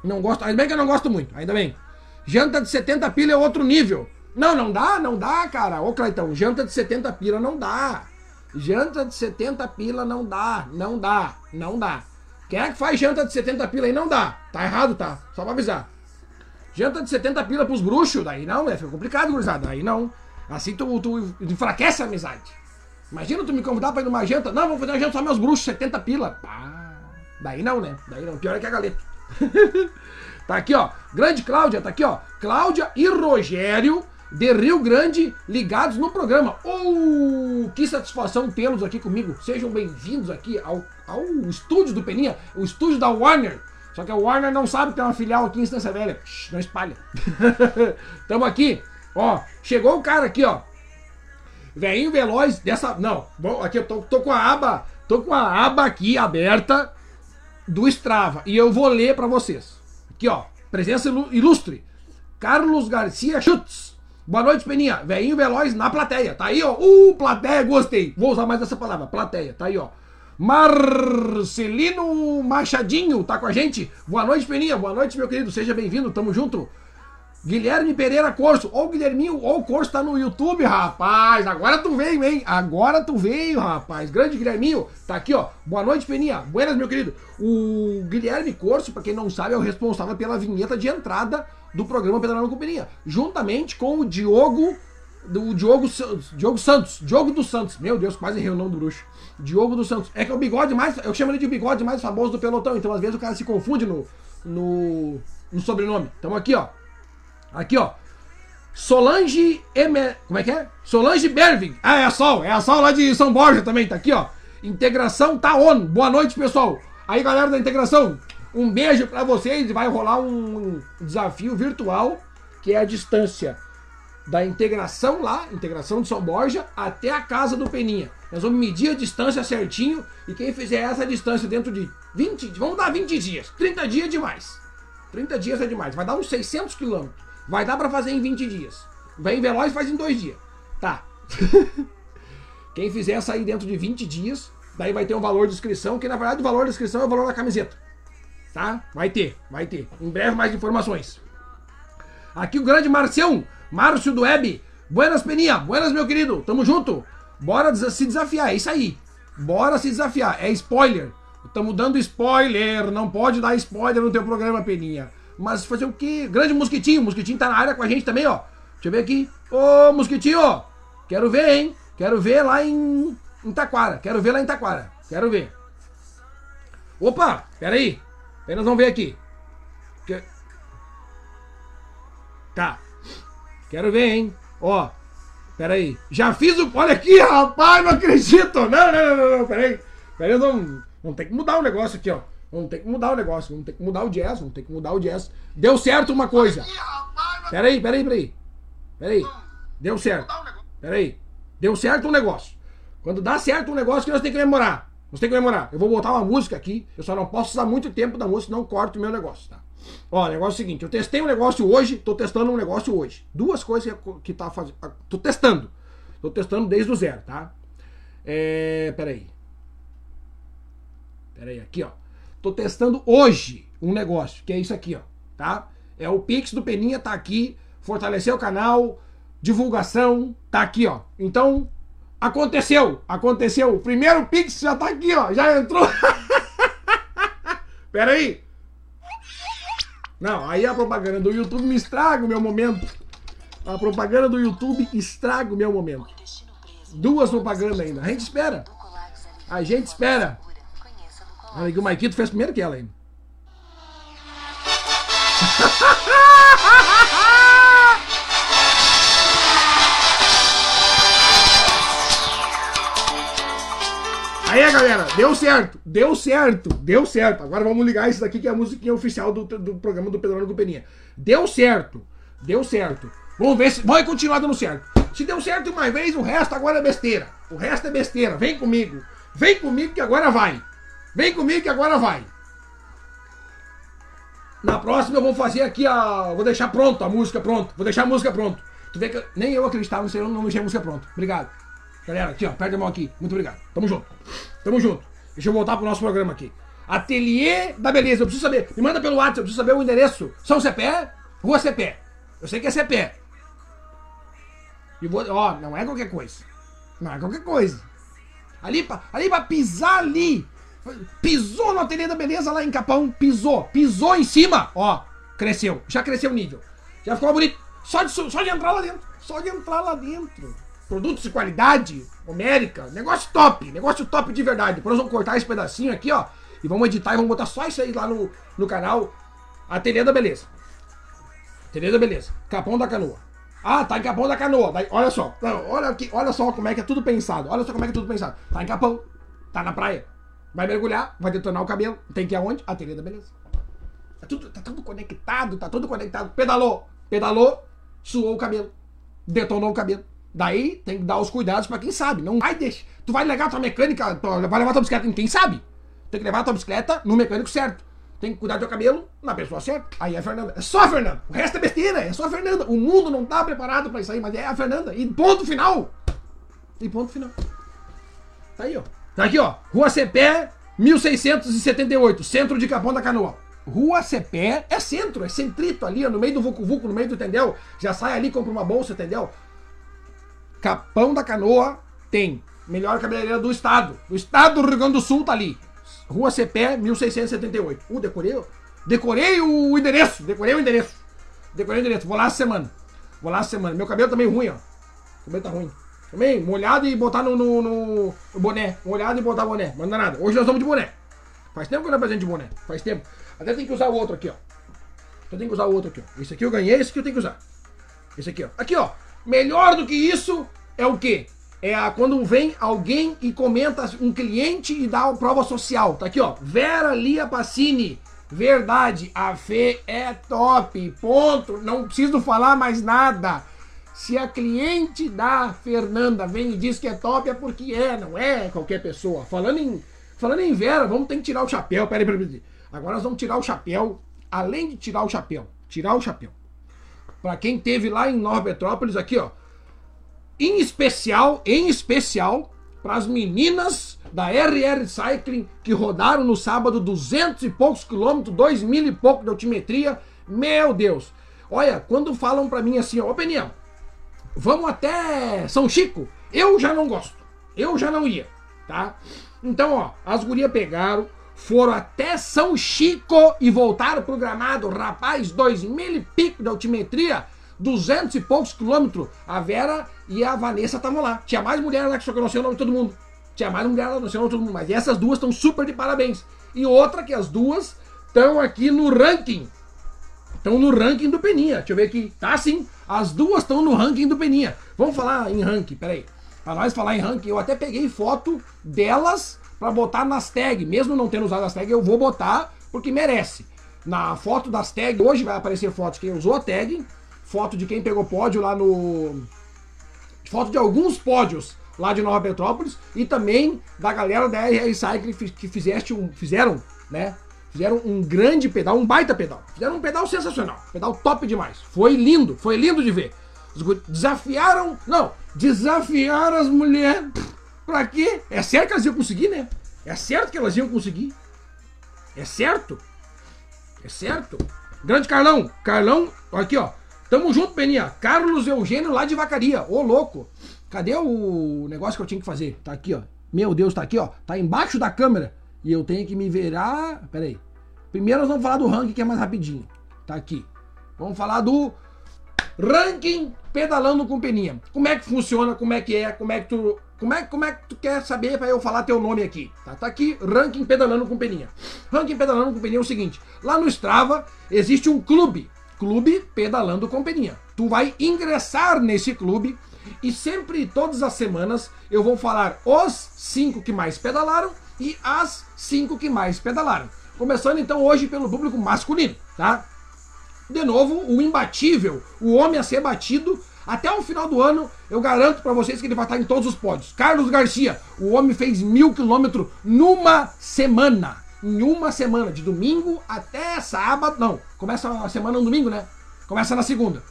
Não gosto. Ainda bem que eu não gosto muito. Ainda bem. Janta de 70 pila é outro nível. Não, não dá, não dá, cara. Ô, Claitão, janta de 70 pila não dá. Janta de 70 pila não dá. Não dá. Não dá. Quem é que faz janta de 70 pila aí? Não dá. Tá errado, tá? Só pra avisar. Janta de 70 pila pros bruxos, daí não, é, complicado, gurizada. Daí não. Assim tu, tu enfraquece a amizade. Imagina tu me convidar pra ir numa janta. Não, vamos fazer uma janta só meus bruxos, 70 pila. Pá. Daí não, né? Daí não. Pior é que a galeta. tá aqui, ó. Grande Cláudia, tá aqui, ó. Cláudia e Rogério de Rio Grande ligados no programa. Oh, que satisfação tê-los aqui comigo. Sejam bem-vindos aqui ao, ao estúdio do Peninha, o estúdio da Warner. Só que a Warner não sabe que tem uma filial aqui em Estância Velha. Shhh, não espalha. Tamo aqui. Ó, chegou o cara aqui, ó. Veinho veloz dessa. Não, bom, aqui eu tô, tô com a aba. Tô com a aba aqui aberta. do Strava. E eu vou ler para vocês. Aqui, ó. Presença ilustre. Carlos Garcia Schutz. Boa noite, Peninha. Veinho Veloz na plateia. Tá aí, ó. Uh, plateia, gostei. Vou usar mais essa palavra. Plateia. Tá aí, ó. Marcelino Machadinho tá com a gente. Boa noite, Peninha. Boa noite, meu querido. Seja bem-vindo. Tamo junto. Guilherme Pereira Corso. Ó o Guilherminho, ó o Corso tá no YouTube, rapaz. Agora tu veio, hein? Agora tu veio, rapaz. Grande Guilherminho. Tá aqui, ó. Boa noite, Peninha. Buenas, meu querido. O Guilherme Corso, pra quem não sabe, é o responsável pela vinheta de entrada do programa Pedalando com Peninha. Juntamente com o Diogo... Do Diogo, Diogo Santos. Diogo dos Santos. Meu Deus, quase errei o nome do bruxo. Diogo dos Santos. É que é o bigode mais... Eu chamo ele de bigode mais famoso do pelotão. Então, às vezes, o cara se confunde no... No, no sobrenome. Tamo aqui, ó. Aqui, ó. Solange Emer... Como é que é? Solange Berving. Ah, é a Sol. É a Sol lá de São Borja também. Tá aqui, ó. Integração tá on. Boa noite, pessoal. Aí, galera da integração. Um beijo para vocês. Vai rolar um desafio virtual que é a distância da integração lá, integração de São Borja, até a casa do Peninha. Nós vamos medir a distância certinho e quem fizer essa distância dentro de 20, vamos dar 20 dias. 30 dias é demais. 30 dias é demais. Vai dar uns 600 quilômetros. Vai dar para fazer em 20 dias. Vem veloz faz em dois dias. Tá. Quem fizer sair dentro de 20 dias, daí vai ter um valor de inscrição, que na verdade o valor da inscrição é o valor da camiseta. Tá? Vai ter, vai ter. Em breve mais informações. Aqui o grande Marcião, Márcio do Web. Buenas, Peninha. Buenas, meu querido. Tamo junto. Bora se desafiar. É isso aí. Bora se desafiar. É spoiler. Estamos dando spoiler. Não pode dar spoiler no teu programa, Peninha. Mas fazer o quê? Grande Mosquitinho. Mosquitinho tá na área com a gente também, ó. Deixa eu ver aqui. Ô, Mosquitinho, quero ver, hein? Quero ver lá em, em Taquara. Quero ver lá em Taquara. Quero ver. Opa, peraí. Aí nós vamos ver aqui. Que... Tá. Quero ver, hein? Ó, peraí. Já fiz o. Olha aqui, rapaz, não acredito. Não, não, não, não, não. Peraí. Peraí, vamos, vamos ter que mudar o negócio aqui, ó. Vamos ter que mudar o negócio, vamos ter que mudar o jazz, vamos ter que mudar o jazz. Deu certo uma coisa. Peraí, peraí, peraí. Peraí. Deu certo. Peraí. Deu certo um negócio. Quando dá certo um negócio que nós temos que memorar. Nós temos que memorar. Eu vou botar uma música aqui. Eu só não posso usar muito tempo da música, não corto o meu negócio, tá? Ó, o negócio é o seguinte. Eu testei um negócio hoje, tô testando um negócio hoje. Duas coisas que tá fazendo. Ah, tô testando. Tô testando desde o zero, tá? É. Peraí. Peraí, aqui, ó. Tô testando hoje um negócio, que é isso aqui, ó, tá? É o Pix do Peninha, tá aqui, fortalecer o canal, divulgação, tá aqui, ó. Então, aconteceu, aconteceu. O primeiro Pix já tá aqui, ó, já entrou. Pera aí. Não, aí a propaganda do YouTube me estraga o meu momento. A propaganda do YouTube estraga o meu momento. Duas propagandas ainda. A gente espera. A gente espera. Olha que o Maikito fez primeiro que ela ainda. Aí, galera, deu certo, deu certo, deu certo. Agora vamos ligar isso daqui que é a musiquinha oficial do, do programa do Pedro Peninha. Deu certo, deu certo. Vamos ver se vai continuar dando certo. Se deu certo uma vez, o resto agora é besteira. O resto é besteira. Vem comigo. Vem comigo que agora vai. Vem comigo que agora vai. Na próxima eu vou fazer aqui a. Vou deixar pronto a música pronto. Vou deixar a música pronto. Tu vê que nem eu acreditava nisso, eu não deixei a música pronta. Obrigado. Galera, aqui ó, perde a mão aqui. Muito obrigado. Tamo junto. Tamo junto. Deixa eu voltar pro nosso programa aqui. Ateliê da Beleza. Eu preciso saber. Me manda pelo WhatsApp, eu preciso saber o endereço. São Cepé? Rua Cepé. Eu sei que é Cepé. E vou. Ó, não é qualquer coisa. Não é qualquer coisa. Ali pra, ali pra pisar ali Pisou no ateliê da beleza lá em Capão, pisou, pisou em cima, ó, cresceu, já cresceu o nível, já ficou bonito. Só de, só de entrar lá dentro, só de entrar lá dentro. Produtos de qualidade, homérica, negócio top, negócio top de verdade. Depois nós vamos cortar esse pedacinho aqui, ó, e vamos editar e vamos botar só isso aí lá no, no canal Ateliê da Beleza. Ateliê da Beleza, Capão da Canoa. Ah, tá em Capão da Canoa. Daí, olha só, olha aqui, olha só como é que é tudo pensado. Olha só como é que é tudo pensado. Tá em Capão, tá na praia. Vai mergulhar, vai detonar o cabelo. Tem que ir aonde? Ateliê da beleza. Tá tudo, tá tudo conectado, tá tudo conectado. Pedalou, pedalou, suou o cabelo. Detonou o cabelo. Daí tem que dar os cuidados para quem sabe. Não vai deixar. Tu vai levar tua mecânica, vai levar tua bicicleta em quem sabe? Tem que levar tua bicicleta no mecânico certo. Tem que cuidar do teu cabelo na pessoa certa. Aí é a Fernanda. É só a Fernanda. O resto é besteira. É só a Fernanda. O mundo não tá preparado pra isso aí, mas é a Fernanda. E ponto final. E ponto final. Tá aí, ó. Tá aqui, ó. Rua Cepé, 1678. Centro de Capão da Canoa. Rua Cepé é centro, é centrito ali, ó, no meio do Vucu Vucu, no meio do entendeu? Já sai ali, compra uma bolsa, entendeu? Capão da Canoa tem melhor cabeleireira do estado. Do estado do Rio Grande do Sul tá ali. Rua Cepé, 1678. Uh, decorei, decorei o endereço, decorei o endereço. Decorei o endereço. Vou lá essa semana. Vou lá essa semana. Meu cabelo também ruim, ó. O cabelo tá ruim. Também, molhado e botar no, no, no, boné. Molhado e botar boné. Não dá nada. Hoje nós estamos de boné. Faz tempo que eu não apresento de boné. Faz tempo. Até tem que usar o outro aqui, ó. Eu tenho que usar o outro aqui, ó. Esse aqui eu ganhei, esse aqui eu tenho que usar. Esse aqui, ó. Aqui, ó. Melhor do que isso é o quê? É a, quando vem alguém e comenta um cliente e dá a prova social. Tá aqui, ó. Vera Lia Passini. Verdade, a Fê é top. Ponto. Não preciso falar mais nada. Se a cliente da Fernanda vem e diz que é top, é porque é, não é qualquer pessoa. Falando em, falando em Vera, vamos ter que tirar o chapéu. Peraí, peraí, peraí. Agora nós vamos tirar o chapéu. Além de tirar o chapéu, tirar o chapéu. Para quem teve lá em Nova Petrópolis, aqui, ó. Em especial, em especial, para as meninas da RR Cycling que rodaram no sábado 200 e poucos quilômetros, 2 mil e pouco de altimetria. Meu Deus! Olha, quando falam para mim assim, ó, opinião, vamos até São Chico, eu já não gosto. Eu já não ia, tá? Então, ó, as gurias pegaram, foram até São Chico e voltaram pro gramado. Rapaz, dois mil e pico de altimetria, duzentos e poucos quilômetros. A Vera e a Vanessa estavam lá. Tinha mais mulher lá que só que eu não sei o nome de todo mundo. Tinha mais mulher lá, não sei o nome de todo mundo. Mas essas duas estão super de parabéns. E outra que as duas estão aqui no ranking. Estão no ranking do Peninha. Deixa eu ver aqui. Tá sim. As duas estão no ranking do Peninha. Vamos falar em ranking, peraí. Pra nós falar em ranking, eu até peguei foto delas para botar nas tags. Mesmo não tendo usado as tags, eu vou botar porque merece. Na foto das tags, hoje vai aparecer foto de quem usou a tag, foto de quem pegou pódio lá no. Foto de alguns pódios lá de Nova Petrópolis e também da galera da RR Cycling que fizeste um, fizeram, né? Fizeram um grande pedal, um baita pedal. Fizeram um pedal sensacional, pedal top demais. Foi lindo, foi lindo de ver. Desafiaram, não, desafiaram as mulheres Pra quê? É certo que elas iam conseguir, né? É certo que elas iam conseguir. É certo. É certo. Grande Carlão. Carlão, aqui, ó. Tamo junto, Peninha. Carlos Eugênio lá de Vacaria. Ô, louco. Cadê o negócio que eu tinha que fazer? Tá aqui, ó. Meu Deus, tá aqui, ó. Tá embaixo da câmera. E eu tenho que me virar. Pera aí. Primeiro nós vamos falar do ranking que é mais rapidinho. Tá aqui. Vamos falar do ranking pedalando com peninha. Como é que funciona? Como é que é? Como é que tu como é, como é que tu quer saber para eu falar teu nome aqui? Tá, tá aqui, Ranking Pedalando com Peninha. Ranking Pedalando com Peninha é o seguinte: lá no Strava existe um clube, Clube Pedalando com Peninha. Tu vai ingressar nesse clube e sempre, todas as semanas, eu vou falar os cinco que mais pedalaram e as cinco que mais pedalaram. Começando então hoje pelo público masculino, tá? De novo, o imbatível, o homem a ser batido até o final do ano, eu garanto para vocês que ele vai estar em todos os pódios. Carlos Garcia, o homem fez mil quilômetros numa semana. Em uma semana, de domingo até sábado. Não, começa a semana no domingo, né? Começa na segunda.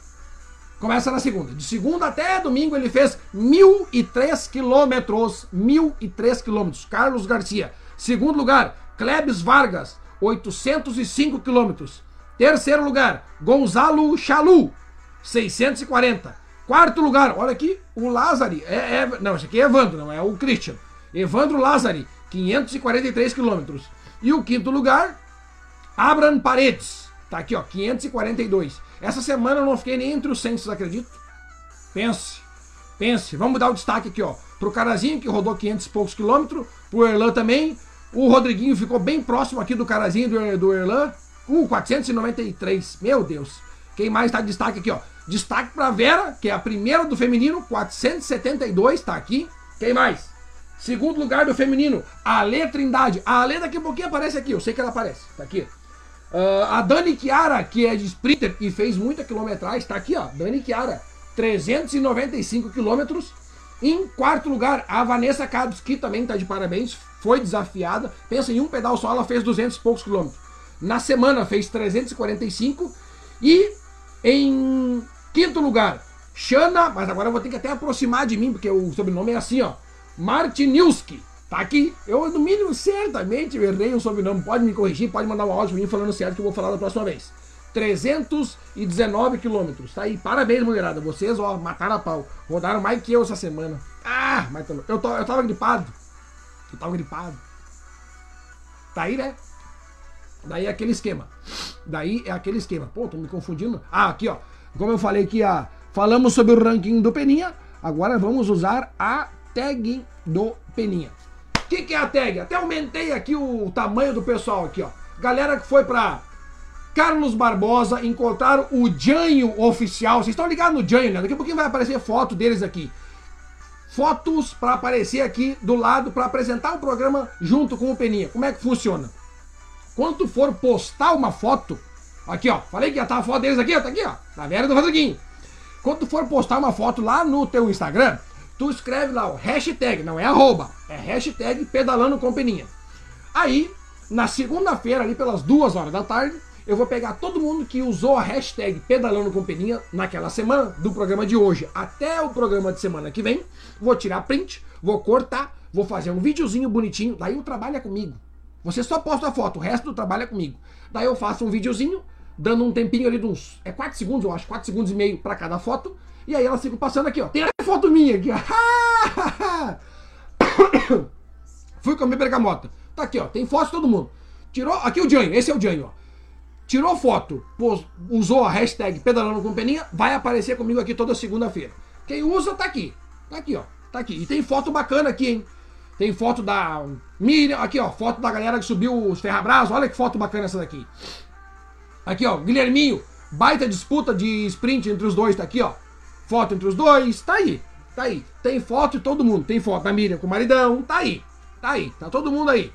Começa na segunda. De segunda até domingo ele fez mil e três quilômetros. Mil e três quilômetros. Carlos Garcia. Segundo lugar, Klebs Vargas, 805 quilômetros. Terceiro lugar, Gonzalo Chalu, 640. Quarto lugar, olha aqui, o Lázari. É, é, não, esse aqui é Evandro, não é o Christian. Evandro Lázari, 543 quilômetros. E o quinto lugar, Abram Paredes. Tá aqui, ó, 542. Essa semana eu não fiquei nem entre os 100, vocês acreditam? Pense, pense. Vamos dar o destaque aqui, ó. Pro Carazinho, que rodou 500 e poucos quilômetros. Pro Erlan também. O Rodriguinho ficou bem próximo aqui do Carazinho do, do Erlan. Uh, 493. Meu Deus. Quem mais tá de destaque aqui, ó? Destaque para Vera, que é a primeira do feminino, 472, tá aqui. Quem mais? Segundo lugar do feminino, a Ale Trindade. A Ale daqui a pouquinho aparece aqui, eu sei que ela aparece. Tá aqui. Uh, a Dani Chiara, que é de sprinter e fez muita quilometragem, tá aqui, ó. Dani Chiara, 395 quilômetros. Em quarto lugar, a Vanessa Cabos, que também está de parabéns, foi desafiada. Pensa, em um pedal só ela fez 200 e poucos quilômetros. Na semana fez 345. E em quinto lugar, Xana, mas agora eu vou ter que até aproximar de mim, porque o sobrenome é assim, ó. Martinilski. Tá aqui. Eu, no mínimo, certamente errei o sobrenome. Pode me corrigir, pode mandar um áudio pra mim falando certo que eu vou falar da próxima vez. 319 quilômetros. Tá aí. Parabéns, mulherada. Vocês, ó, mataram a pau. Rodaram mais que eu essa semana. Ah, mas eu, tô, eu tava gripado. Eu tava gripado. Tá aí, né? Daí é aquele esquema. Daí é aquele esquema. Pô, tô me confundindo. Ah, aqui, ó. Como eu falei que ah, falamos sobre o ranking do Peninha, agora vamos usar a tag do Peninha. O que, que é a tag? Até aumentei aqui o tamanho do pessoal aqui, ó. Galera que foi pra Carlos Barbosa, encontraram o Janho oficial. Vocês estão ligados no Janho, né? Daqui a pouquinho vai aparecer foto deles aqui. Fotos para aparecer aqui do lado para apresentar o programa junto com o Peninha. Como é que funciona? Quando tu for postar uma foto, aqui ó, falei que ia estar a foto deles aqui, ó, tá aqui ó, na vera do Rodriguinho. Quando tu for postar uma foto lá no teu Instagram, tu escreve lá o hashtag, não é arroba, é hashtag pedalando com peninha. Aí, na segunda-feira, ali pelas duas horas da tarde, eu vou pegar todo mundo que usou a hashtag pedalando com peninha naquela semana, do programa de hoje até o programa de semana que vem, vou tirar print, vou cortar, vou fazer um videozinho bonitinho, daí o trabalho é comigo. Você só posta a foto, o resto do trabalho é comigo. Daí eu faço um videozinho, dando um tempinho ali de uns. É 4 segundos, eu acho, 4 segundos e meio para cada foto. E aí elas ficam passando aqui, ó. Tem a foto minha aqui, ó. Fui comer bergamota. Tá aqui, ó. Tem foto de todo mundo. Tirou. Aqui o Janho, esse é o Janho, ó. Tirou foto, pôs, usou a hashtag pedalando com peninha, vai aparecer comigo aqui toda segunda-feira. Quem usa tá aqui. Tá aqui, ó. Tá aqui. E tem foto bacana aqui, hein? Tem foto da Miriam, aqui ó, foto da galera que subiu os Ferrabras, olha que foto bacana essa daqui. Aqui ó, Guilherminho, baita disputa de sprint entre os dois, tá aqui ó. Foto entre os dois, tá aí, tá aí. Tem foto de todo mundo, tem foto da Miriam com o maridão, tá aí, tá aí, tá todo mundo aí.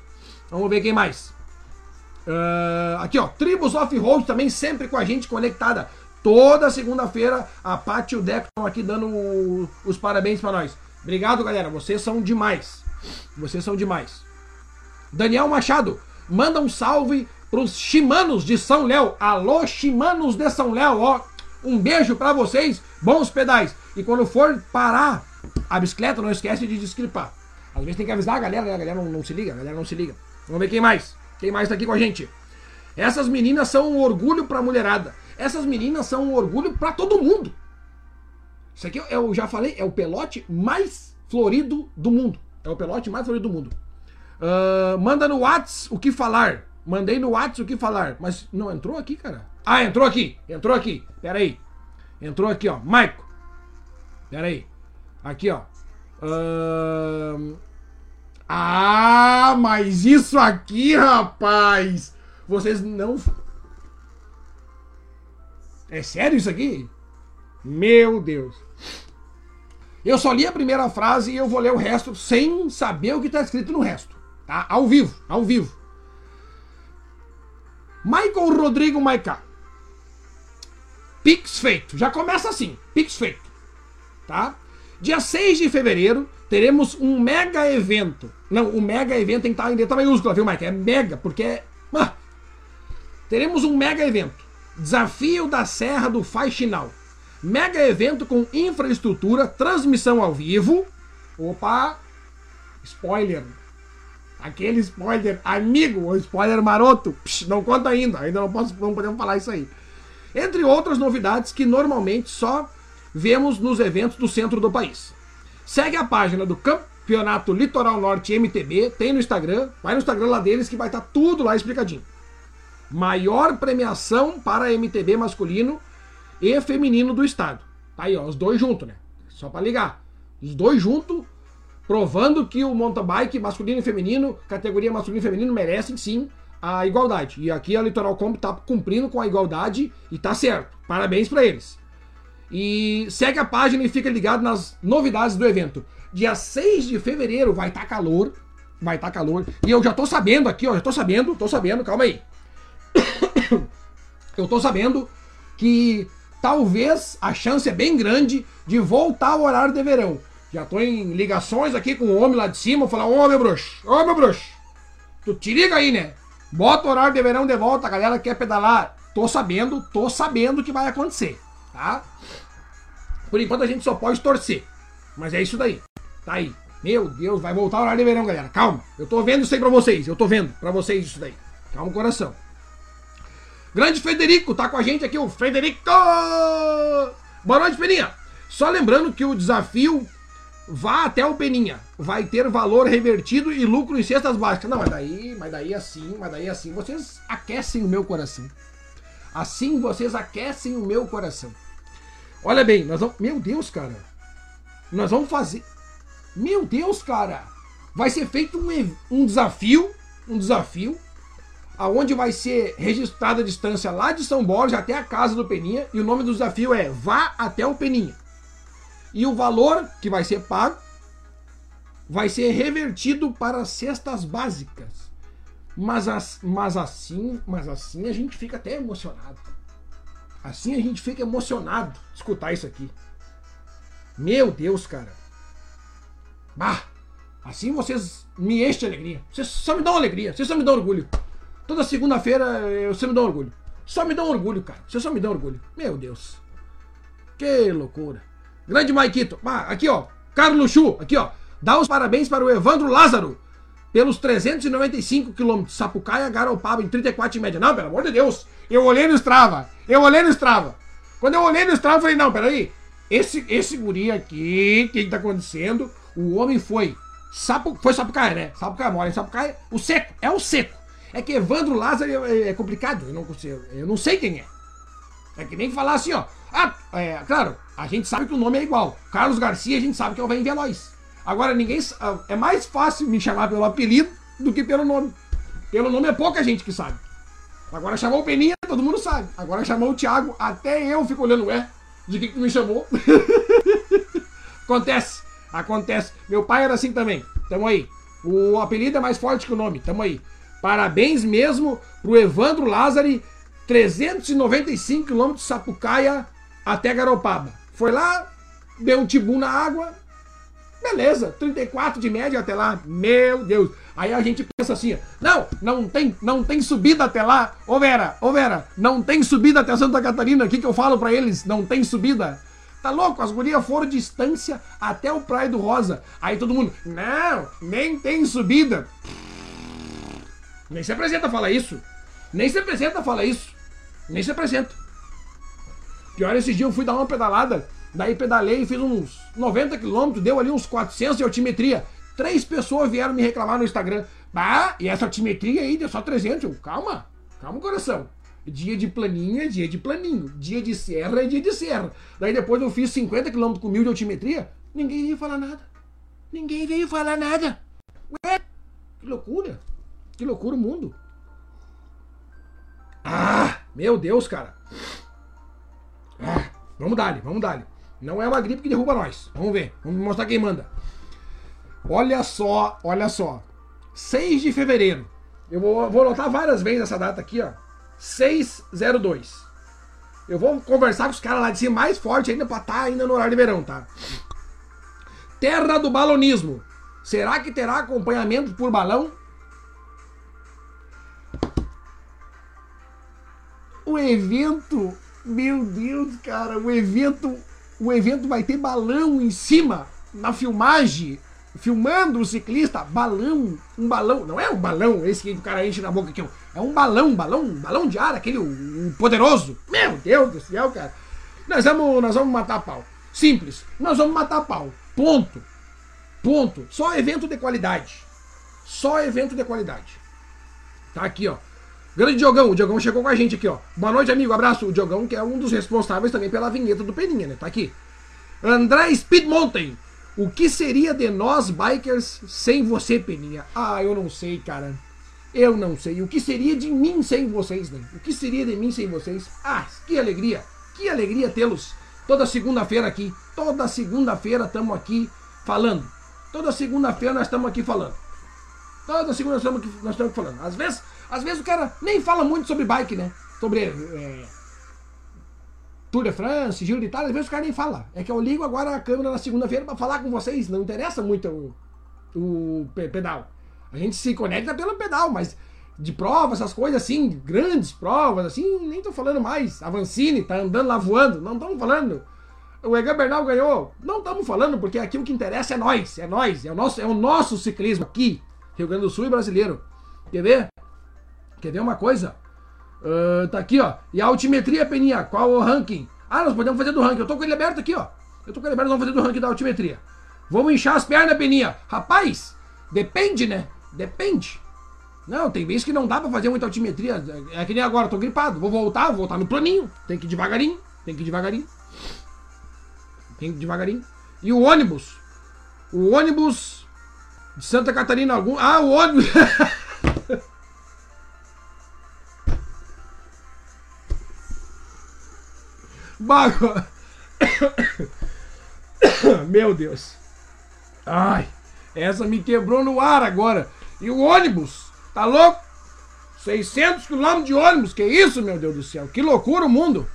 Vamos ver quem mais. Uh, aqui ó, Tribus Off-Road também sempre com a gente conectada. Toda segunda-feira a Paty e o Deco estão aqui dando os parabéns para nós. Obrigado, galera. Vocês são demais. Vocês são demais. Daniel Machado, manda um salve pros Chimanos de São Léo. Alô, Chimanos de São Léo, ó. Um beijo para vocês, bons pedais. E quando for parar a bicicleta, não esquece de descripar. Às vezes tem que avisar a galera, né? A galera não, não, se liga, a galera não se liga. Vamos ver quem mais. Quem mais tá aqui com a gente? Essas meninas são um orgulho pra mulherada. Essas meninas são um orgulho para todo mundo. Isso aqui eu já falei, é o pelote mais florido do mundo. É o pelote mais florido do mundo. Uh, manda no Whats o que falar. Mandei no Whats o que falar. Mas não entrou aqui, cara? Ah, entrou aqui. Entrou aqui. Pera aí. Entrou aqui, ó. Maico. Pera aí. Aqui, ó. Ah, mas isso aqui, rapaz. Vocês não. É sério isso aqui? Meu Deus. Eu só li a primeira frase e eu vou ler o resto sem saber o que está escrito no resto. Tá? Ao vivo, ao vivo. Michael Rodrigo Maiká. Pix feito. Já começa assim. Pix feito. Tá? Dia 6 de fevereiro teremos um mega evento. Não, o mega evento tem que estar em letra maiúscula, viu, Mike? É mega, porque é. Ah. Teremos um mega evento. Desafio da Serra do Faixinal. Mega evento com infraestrutura, transmissão ao vivo. Opa! Spoiler. Aquele spoiler amigo, ou spoiler maroto. Psh, não conta ainda, ainda não, posso, não podemos falar isso aí. Entre outras novidades que normalmente só vemos nos eventos do centro do país. Segue a página do Campeonato Litoral Norte MTB, tem no Instagram, vai no Instagram lá deles que vai estar tá tudo lá explicadinho. Maior premiação para MTB masculino e feminino do estado. Tá aí, ó, os dois juntos, né? Só para ligar. Os dois juntos, provando que o mountain bike masculino e feminino, categoria masculino e feminino, merecem sim a igualdade. E aqui a Litoral Comp tá cumprindo com a igualdade e tá certo. Parabéns para eles. E segue a página e fica ligado nas novidades do evento. Dia 6 de fevereiro vai estar tá calor. Vai estar tá calor. E eu já tô sabendo aqui, ó. Já tô sabendo, tô sabendo, calma aí. eu tô sabendo que talvez a chance é bem grande de voltar ao horário de verão. Já tô em ligações aqui com o homem lá de cima, falar, ô meu bruxo, ô meu bruxo, tu te liga aí, né? Bota o horário de verão de volta, a galera quer pedalar. Tô sabendo, tô sabendo que vai acontecer, tá? Por enquanto a gente só pode torcer. Mas é isso daí. Tá aí. Meu Deus, vai voltar o horário de verão, galera. Calma. Eu tô vendo isso aí pra vocês. Eu tô vendo pra vocês isso daí. Calma o coração. Grande Frederico, tá com a gente aqui, o Frederico! Boa noite, Peninha. Só lembrando que o desafio vá até o Peninha. Vai ter valor revertido e lucro em cestas básicas. Não, mas daí, mas daí assim, mas daí assim. Vocês aquecem o meu coração. Assim vocês aquecem o meu coração. Olha bem, nós vamos. Meu Deus, cara. Nós vamos fazer. Meu Deus, cara. Vai ser feito um, um desafio. Um desafio. Aonde vai ser registrada a distância lá de São Borges até a casa do Peninha. E o nome do desafio é Vá até o Peninha. E o valor que vai ser pago vai ser revertido para cestas básicas. Mas, as, mas assim, mas assim a gente fica até emocionado. Assim a gente fica emocionado escutar isso aqui. Meu Deus, cara. Bah, assim vocês me enchem de alegria. Vocês só me dão alegria, vocês só me dão orgulho. Toda segunda-feira eu só me dão orgulho. Só me dão orgulho, cara. Vocês só me dão orgulho. Meu Deus. Que loucura. Grande Maikito. Ah, aqui, ó. Carlos Chu, aqui, ó. Dá os parabéns para o Evandro Lázaro pelos 395 quilômetros. Sapucaia, Garopaba, em 34 de média. Não, pelo amor de Deus. Eu olhei no Strava. Eu olhei no Strava. Quando eu olhei no Strava, eu falei, não, peraí. Esse, esse guri aqui, o que, que tá acontecendo? O homem foi. Foi Sapucaia, né? Sapucaia mora em Sapucaia. O seco, é o seco. É que Evandro Lázaro é, é complicado. Eu não, consigo, eu não sei quem é. É que nem falar assim, ó. Ah, é, claro, a gente sabe que o nome é igual. Carlos Garcia, a gente sabe que é o Vem Veloz. Agora, ninguém. É mais fácil me chamar pelo apelido do que pelo nome. Pelo nome é pouca gente que sabe. Agora chamou o Peninha, todo mundo sabe. Agora chamou o Thiago, até eu fico olhando, ué, de que, que me chamou? acontece, acontece. Meu pai era assim também. Tamo aí. O apelido é mais forte que o nome. Tamo aí. Parabéns mesmo pro Evandro Lázari, 395 km de Sapucaia até Garopaba. Foi lá, deu um tibum na água, Beleza, 34 de média até lá. Meu Deus. Aí a gente pensa assim, não, não tem, não tem subida até lá. Ô Vera, ô Vera, não tem subida até Santa Catarina. O que, que eu falo para eles? Não tem subida. Tá louco? As gurias foram distância até o Praia do Rosa. Aí todo mundo, não, nem tem subida. Nem se apresenta a falar isso. Nem se apresenta a falar isso. Nem se apresenta. Pior, esse dia eu fui dar uma pedalada Daí pedalei, fiz uns 90 quilômetros, deu ali uns 400 de altimetria. Três pessoas vieram me reclamar no Instagram. Ah, e essa altimetria aí deu só 300. Eu, calma, calma coração. Dia de planinho é dia de planinho. Dia de serra é dia de serra. Daí depois eu fiz 50 km com mil de altimetria. Ninguém veio falar nada. Ninguém veio falar nada. Ué, que loucura. Que loucura o mundo. Ah, meu Deus, cara. Ah, vamos dar vamos dar não é uma gripe que derruba nós. Vamos ver. Vamos mostrar quem manda. Olha só, olha só. 6 de fevereiro. Eu vou, vou anotar várias vezes essa data aqui, ó. 602. Eu vou conversar com os caras lá de cima mais forte ainda pra estar tá ainda no horário de verão, tá? Terra do balonismo. Será que terá acompanhamento por balão? O evento, meu Deus, cara, o evento o evento vai ter balão em cima, na filmagem, filmando o ciclista, balão, um balão, não é um balão esse que o cara enche na boca aqui, é um balão, balão, balão de ar, aquele um poderoso. Meu Deus do céu, cara. Nós vamos, nós vamos matar pau. Simples, nós vamos matar pau. Ponto. Ponto. Só evento de qualidade. Só evento de qualidade. Tá aqui, ó. Grande Diogão, o Diogão chegou com a gente aqui, ó. Boa noite, amigo. Abraço. O Diogão, que é um dos responsáveis também pela vinheta do Peninha, né? Tá aqui. André Speed Mountain. O que seria de nós, bikers, sem você, Peninha? Ah, eu não sei, cara. Eu não sei. O que seria de mim sem vocês, né? O que seria de mim sem vocês? Ah, que alegria. Que alegria tê-los toda segunda-feira aqui. Toda segunda-feira estamos aqui falando. Toda segunda-feira nós estamos aqui falando. Toda segunda nós estamos aqui, nós estamos falando. Às vezes às vezes o cara nem fala muito sobre bike, né? Sobre. É... Tour de France, Giro de Itália, às vezes os caras nem falam. É que eu ligo agora a câmera na segunda-feira pra falar com vocês. Não interessa muito o, o pe- pedal. A gente se conecta pelo pedal, mas de prova, essas coisas assim, grandes provas, assim, nem tô falando mais. A Vancini tá andando lá voando, não estamos falando. O Egan Bernal ganhou, não estamos falando, porque aqui o que interessa é nós, é nós, é o nosso, é o nosso ciclismo aqui, Rio Grande do Sul e brasileiro. Quer ver? Quer ver uma coisa? Ah, tá aqui, ó. E a altimetria, Peninha, qual o ranking? Ah, nós podemos fazer do ranking. Eu tô com ele aberto aqui, ó. Eu tô com ele aberto, nós vamos fazer do ranking da altimetria. Vamos inchar as pernas, Peninha. Rapaz, depende, né? Depende. Não, tem vezes que não dá pra fazer muita altimetria. É que nem agora, tô gripado. Vou voltar, vou voltar no planinho. Tem que ir devagarinho, tem que ir devagarinho. Tem que ir devagarinho. E o ônibus? O ônibus de Santa Catarina, algum. Ah, o ônibus. Bago. Meu Deus. Ai, essa me quebrou no ar agora. E o ônibus? Tá louco? 600 quilômetros de ônibus, que isso, meu Deus do céu? Que loucura o mundo.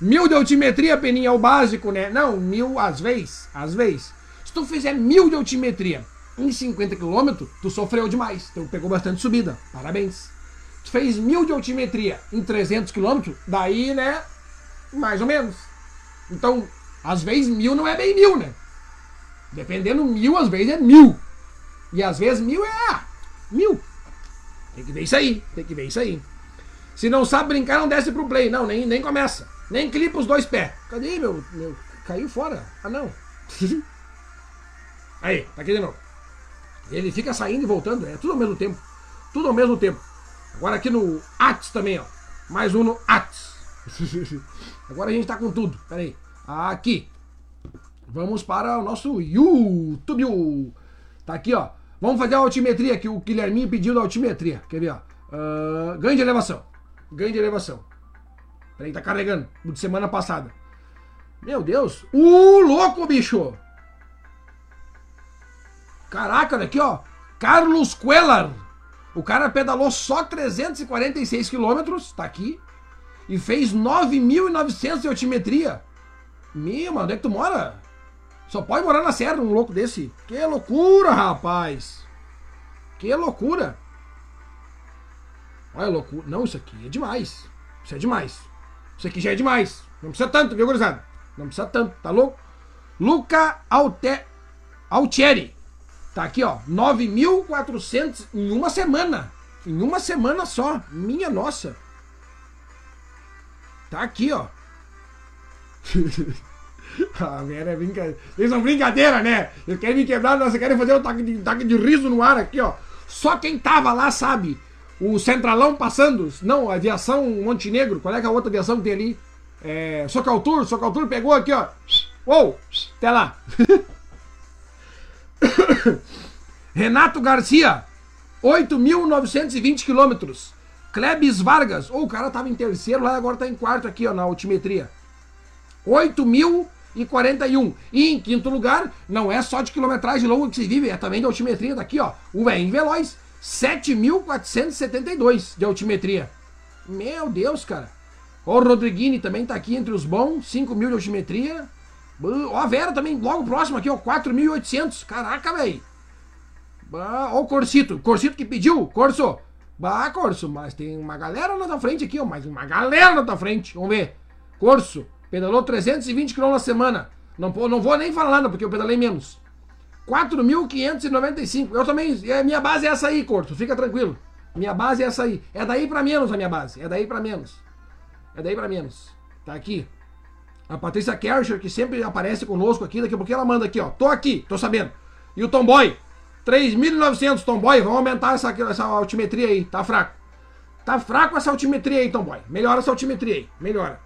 Mil de altimetria, Peninha, é o básico, né? Não, mil às vezes, às vezes. Se tu fizer mil de altimetria em 50 quilômetros, tu sofreu demais. Tu pegou bastante subida. Parabéns. Tu fez mil de altimetria em 300 quilômetros, daí, né? Mais ou menos. Então, às vezes mil não é bem mil, né? Dependendo mil, às vezes é mil. E às vezes mil é ah, mil. Tem que ver isso aí, tem que ver isso aí. Se não sabe brincar, não desce pro play. Não, nem, nem começa. Nem clipa os dois pés. Cadê meu, meu? Caiu fora. Ah, não. aí, tá aqui de novo. Ele fica saindo e voltando, é tudo ao mesmo tempo. Tudo ao mesmo tempo. Agora aqui no Ats também, ó. Mais um no Ats. Agora a gente tá com tudo. Pera aí. Aqui. Vamos para o nosso YouTube. Tá aqui, ó. Vamos fazer a altimetria que o Guilherminho pediu da altimetria. Quer ver, ó? Ah, ganho de elevação. Ganho de elevação. Peraí, tá carregando. De semana passada. Meu Deus. Uh, louco, bicho. Caraca, olha aqui, ó. Carlos Quellar. O cara pedalou só 346 quilômetros, tá aqui. E fez 9.900 de altimetria. Meu, mano, onde é que tu mora? Só pode morar na serra um louco desse. Que loucura, rapaz. Que loucura. Olha, loucura. Não, isso aqui é demais. Isso é demais. Isso aqui já é demais. Não precisa tanto, viu, gurizada? Não precisa tanto, tá louco? Luca Alte... Altieri. Tá aqui, ó. 9.400 em uma semana. Em uma semana só. Minha nossa. Tá aqui, ó. ah, velho, é brincadeira. Eles são brincadeira, né? Eles querem me quebrar, nós querem fazer um taque de, de riso no ar aqui, ó. Só quem tava lá sabe. O Centralão passando. Não, a aviação Montenegro. Qual é que é a outra aviação que tem ali? É, Socaltur. Socaltur pegou aqui, ó. Uou! Até lá. Renato Garcia. 8.920 quilômetros. Klebs Vargas. Ou o cara tava em terceiro lá, agora tá em quarto aqui, ó, na altimetria. 8.041. E em quinto lugar, não é só de quilometragem longa que se vive, é também de altimetria daqui, ó. O Vem Veloz, 7.472 de altimetria. Meu Deus, cara. O Rodriguini também tá aqui entre os bons, 5 mil de altimetria. Ó, a Vera também, logo próximo aqui, ó, 4.800. Caraca, velho. Ó, o Corsito. Corsito que pediu, Corso. Bah, Corso, mas tem uma galera na tua frente aqui, ó. Mais uma galera na tua frente. Vamos ver. Corso, pedalou 320 km na semana. Não, não vou nem falar nada, porque eu pedalei menos. 4.595. Eu também. Minha base é essa aí, Corso. Fica tranquilo. Minha base é essa aí. É daí pra menos a minha base. É daí pra menos. É daí pra menos. Tá aqui. A Patrícia Kercher, que sempre aparece conosco aqui. Daqui a pouquinho ela manda aqui, ó. Tô aqui, tô sabendo. E o Tomboy. 3.900, Tomboy. Vamos aumentar essa, essa altimetria aí. Tá fraco. Tá fraco essa altimetria aí, Tomboy. Melhora essa altimetria aí. Melhora.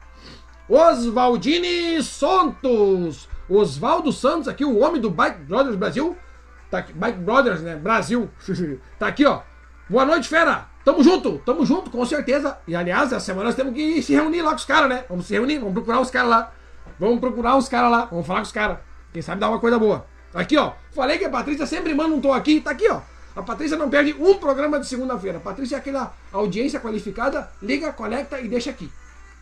Oswaldini Santos. Oswaldo Santos aqui, o homem do Bike Brothers Brasil. Tá aqui, Bike Brothers, né? Brasil. tá aqui, ó. Boa noite, fera. Tamo junto, tamo junto, com certeza. E aliás, essa semana nós temos que se reunir lá com os caras, né? Vamos se reunir, vamos procurar os caras lá. Vamos procurar os caras lá, vamos falar com os caras. Quem sabe dar uma coisa boa. Aqui, ó. Falei que a Patrícia sempre manda um tô aqui. Tá aqui, ó. A Patrícia não perde um programa de segunda-feira. Patrícia é aquela audiência qualificada, liga, conecta e deixa aqui.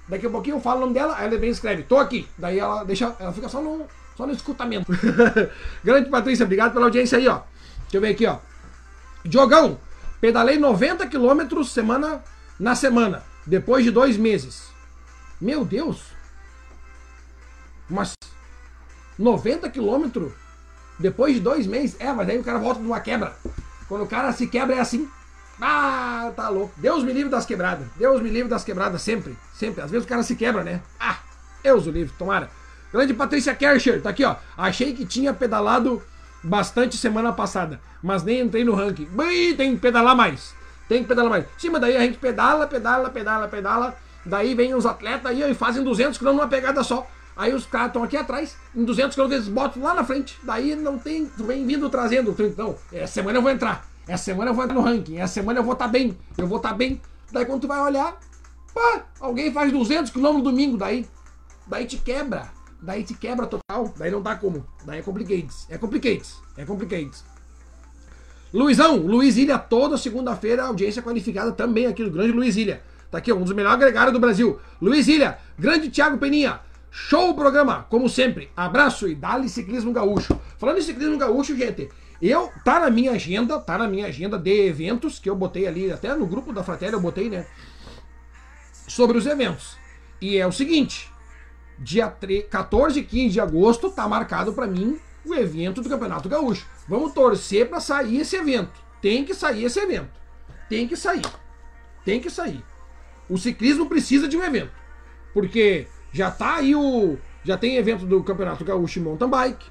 Daqui a pouquinho eu falo o nome dela, aí ela vem e escreve, tô aqui. Daí ela deixa, ela fica só no, só no escutamento. Grande Patrícia, obrigado pela audiência aí, ó. Deixa eu ver aqui, ó. Diogão, pedalei 90 quilômetros semana na semana, depois de dois meses. Meu Deus! Mas 90 quilômetros depois de dois meses? É, mas aí o cara volta de uma quebra. Quando o cara se quebra é assim. Ah, tá louco. Deus me livre das quebradas. Deus me livre das quebradas sempre. Sempre. Às vezes o cara se quebra, né? Ah, Deus o livre, tomara. Grande Patrícia Kercher, tá aqui, ó. Achei que tinha pedalado bastante semana passada, mas nem entrei no ranking. Ih, tem que pedalar mais. Tem que pedalar mais. Sim, mas daí a gente pedala, pedala, pedala, pedala. Daí vem os atletas aí e fazem 200 km numa pegada só. Aí os caras estão aqui atrás, em 200 km eles botam lá na frente. Daí não tem, vem vindo trazendo. Então, essa semana eu vou entrar. Essa semana eu vou entrar no ranking. Essa semana eu vou estar tá bem. Eu vou estar tá bem. Daí quando tu vai olhar, pá, alguém faz 200 km no domingo. Daí, daí te quebra. Daí te quebra total. Daí não dá como. Daí é complicates. É complicates. É complicates. Luizão, Luiz Ilha, toda segunda-feira, audiência qualificada também aqui do grande Luiz Ilha. Tá aqui, um dos melhores agregados do Brasil. Luiz Ilha, grande Thiago Peninha. Show o programa, como sempre. Abraço e dá-lhe ciclismo gaúcho. Falando em ciclismo gaúcho, gente, eu tá na minha agenda, tá na minha agenda de eventos que eu botei ali, até no grupo da Fratéria eu botei, né? Sobre os eventos. E é o seguinte, dia 3, 14 e 15 de agosto tá marcado para mim o evento do Campeonato Gaúcho. Vamos torcer para sair esse evento. Tem que sair esse evento. Tem que sair. Tem que sair. O ciclismo precisa de um evento. Porque já tá aí o. Já tem evento do Campeonato Gaúcho Mountain Bike.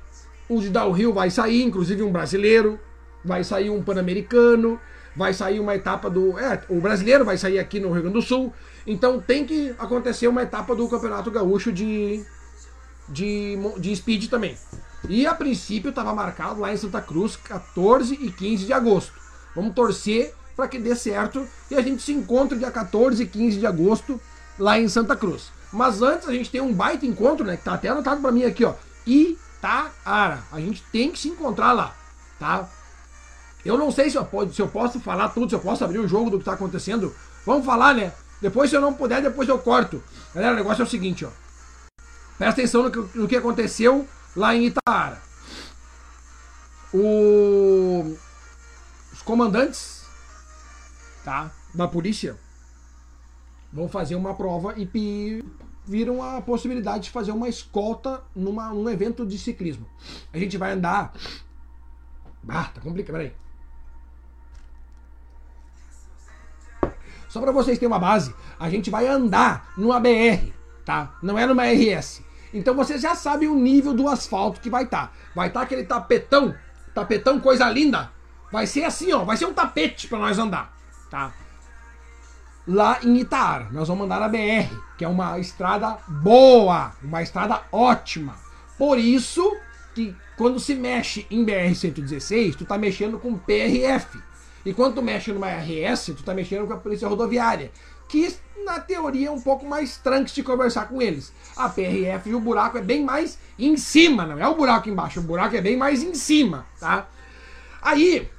O de Rio vai sair, inclusive um brasileiro. Vai sair um pan-americano. Vai sair uma etapa do. É, o brasileiro vai sair aqui no Rio Grande do Sul. Então tem que acontecer uma etapa do Campeonato Gaúcho de. De, de speed também. E a princípio estava marcado lá em Santa Cruz, 14 e 15 de agosto. Vamos torcer para que dê certo e a gente se encontre dia 14 e 15 de agosto lá em Santa Cruz. Mas antes a gente tem um baita encontro, né? Que tá até anotado para mim aqui, ó. Itaara. A gente tem que se encontrar lá, tá? Eu não sei se eu, se eu posso falar tudo, se eu posso abrir o jogo do que tá acontecendo. Vamos falar, né? Depois, se eu não puder, depois eu corto. Galera, o negócio é o seguinte, ó. Presta atenção no que, no que aconteceu lá em Itaara. O... Os comandantes tá, da polícia vão fazer uma prova e viram a possibilidade de fazer uma escolta numa, num evento de ciclismo. A gente vai andar. Ah, tá complicado, peraí. Só para vocês terem uma base, a gente vai andar numa BR, tá? Não é numa RS. Então vocês já sabem o nível do asfalto que vai estar. Tá. Vai estar tá aquele tapetão, tapetão coisa linda. Vai ser assim, ó, vai ser um tapete para nós andar, tá? Lá em Itaara, nós vamos andar na BR, que é uma estrada boa, uma estrada ótima. Por isso que quando se mexe em BR-116, tu tá mexendo com PRF. E quando tu mexe numa RS, tu tá mexendo com a Polícia Rodoviária que na teoria é um pouco mais tranques de conversar com eles. A PRF e o buraco é bem mais em cima, não é o buraco embaixo, o buraco é bem mais em cima, tá? Aí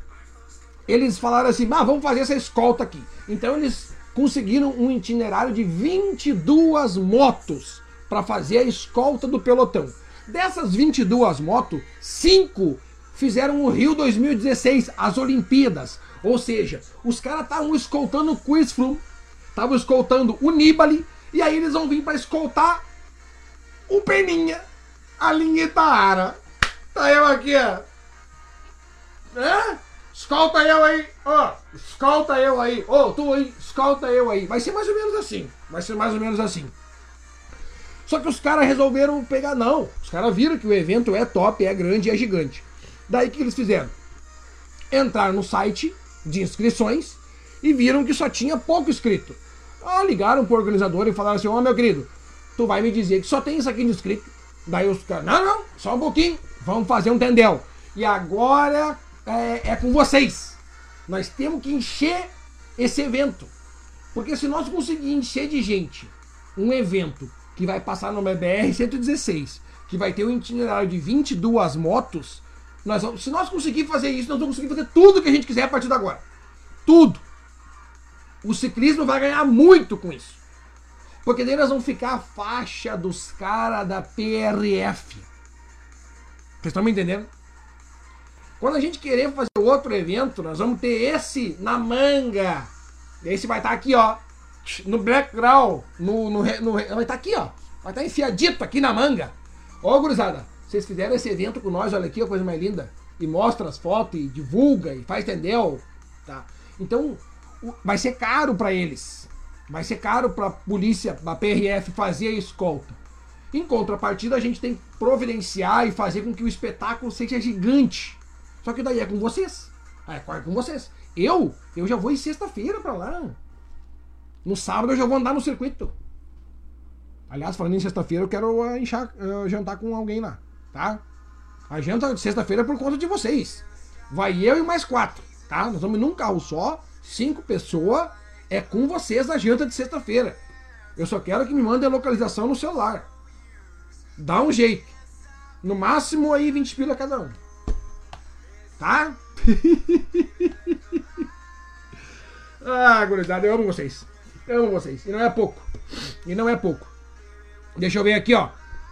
eles falaram assim: "Ah, vamos fazer essa escolta aqui". Então eles conseguiram um itinerário de 22 motos para fazer a escolta do pelotão. Dessas 22 motos, 5 fizeram o Rio 2016, as Olimpíadas. Ou seja, os caras estavam escoltando o Quiz Flume estavam escoltando o Nibali, e aí eles vão vir para escoltar o Peninha, a linha Itaara. Tá eu aqui, ó. É? Escolta eu aí, ó. Escolta eu aí. Ô, oh, tu aí, escolta eu aí. Vai ser mais ou menos assim. Vai ser mais ou menos assim. Só que os caras resolveram pegar, não. Os caras viram que o evento é top, é grande, é gigante. Daí o que eles fizeram? Entrar no site de inscrições e viram que só tinha pouco inscrito. Ah, ligaram pro organizador e falaram assim: Ó, oh, meu querido, tu vai me dizer que só tem isso aqui no inscrito. Daí os caras: Não, não, só um pouquinho, vamos fazer um tendel. E agora é, é com vocês. Nós temos que encher esse evento. Porque se nós conseguirmos encher de gente um evento que vai passar no BR 116, que vai ter um itinerário de 22 motos, nós vamos, se nós conseguirmos fazer isso, nós vamos conseguir fazer tudo que a gente quiser a partir de agora. Tudo. O ciclismo vai ganhar muito com isso. Porque daí nós vamos ficar a faixa dos caras da PRF. Vocês estão me entendendo? Quando a gente querer fazer outro evento, nós vamos ter esse na manga. Esse vai estar tá aqui, ó. No background. No, no, no, vai estar tá aqui, ó. Vai estar tá enfiadito aqui na manga. Ó, gurizada. Vocês fizeram esse evento com nós, olha aqui, a coisa mais linda. E mostra as fotos, e divulga, e faz tendel. Tá? Então, vai ser caro para eles. Vai ser caro para a polícia, a PRF fazer a escolta. Em contrapartida, a gente tem que providenciar e fazer com que o espetáculo seja gigante. Só que daí é com vocês. É com vocês. Eu, eu já vou em sexta-feira para lá. No sábado eu já vou andar no circuito. Aliás, falando em sexta-feira, eu quero uh, jantar com alguém lá, tá? A janta de sexta-feira é por conta de vocês. Vai eu e mais quatro, tá? Nós vamos num carro só, cinco pessoas, é com vocês a janta de sexta-feira. Eu só quero que me mandem a localização no celular. Dá um jeito. No máximo aí 20 pila cada um. Tá? ah, gurizada, eu amo vocês. Eu amo vocês. E não é pouco. E não é pouco. Deixa eu ver aqui, ó.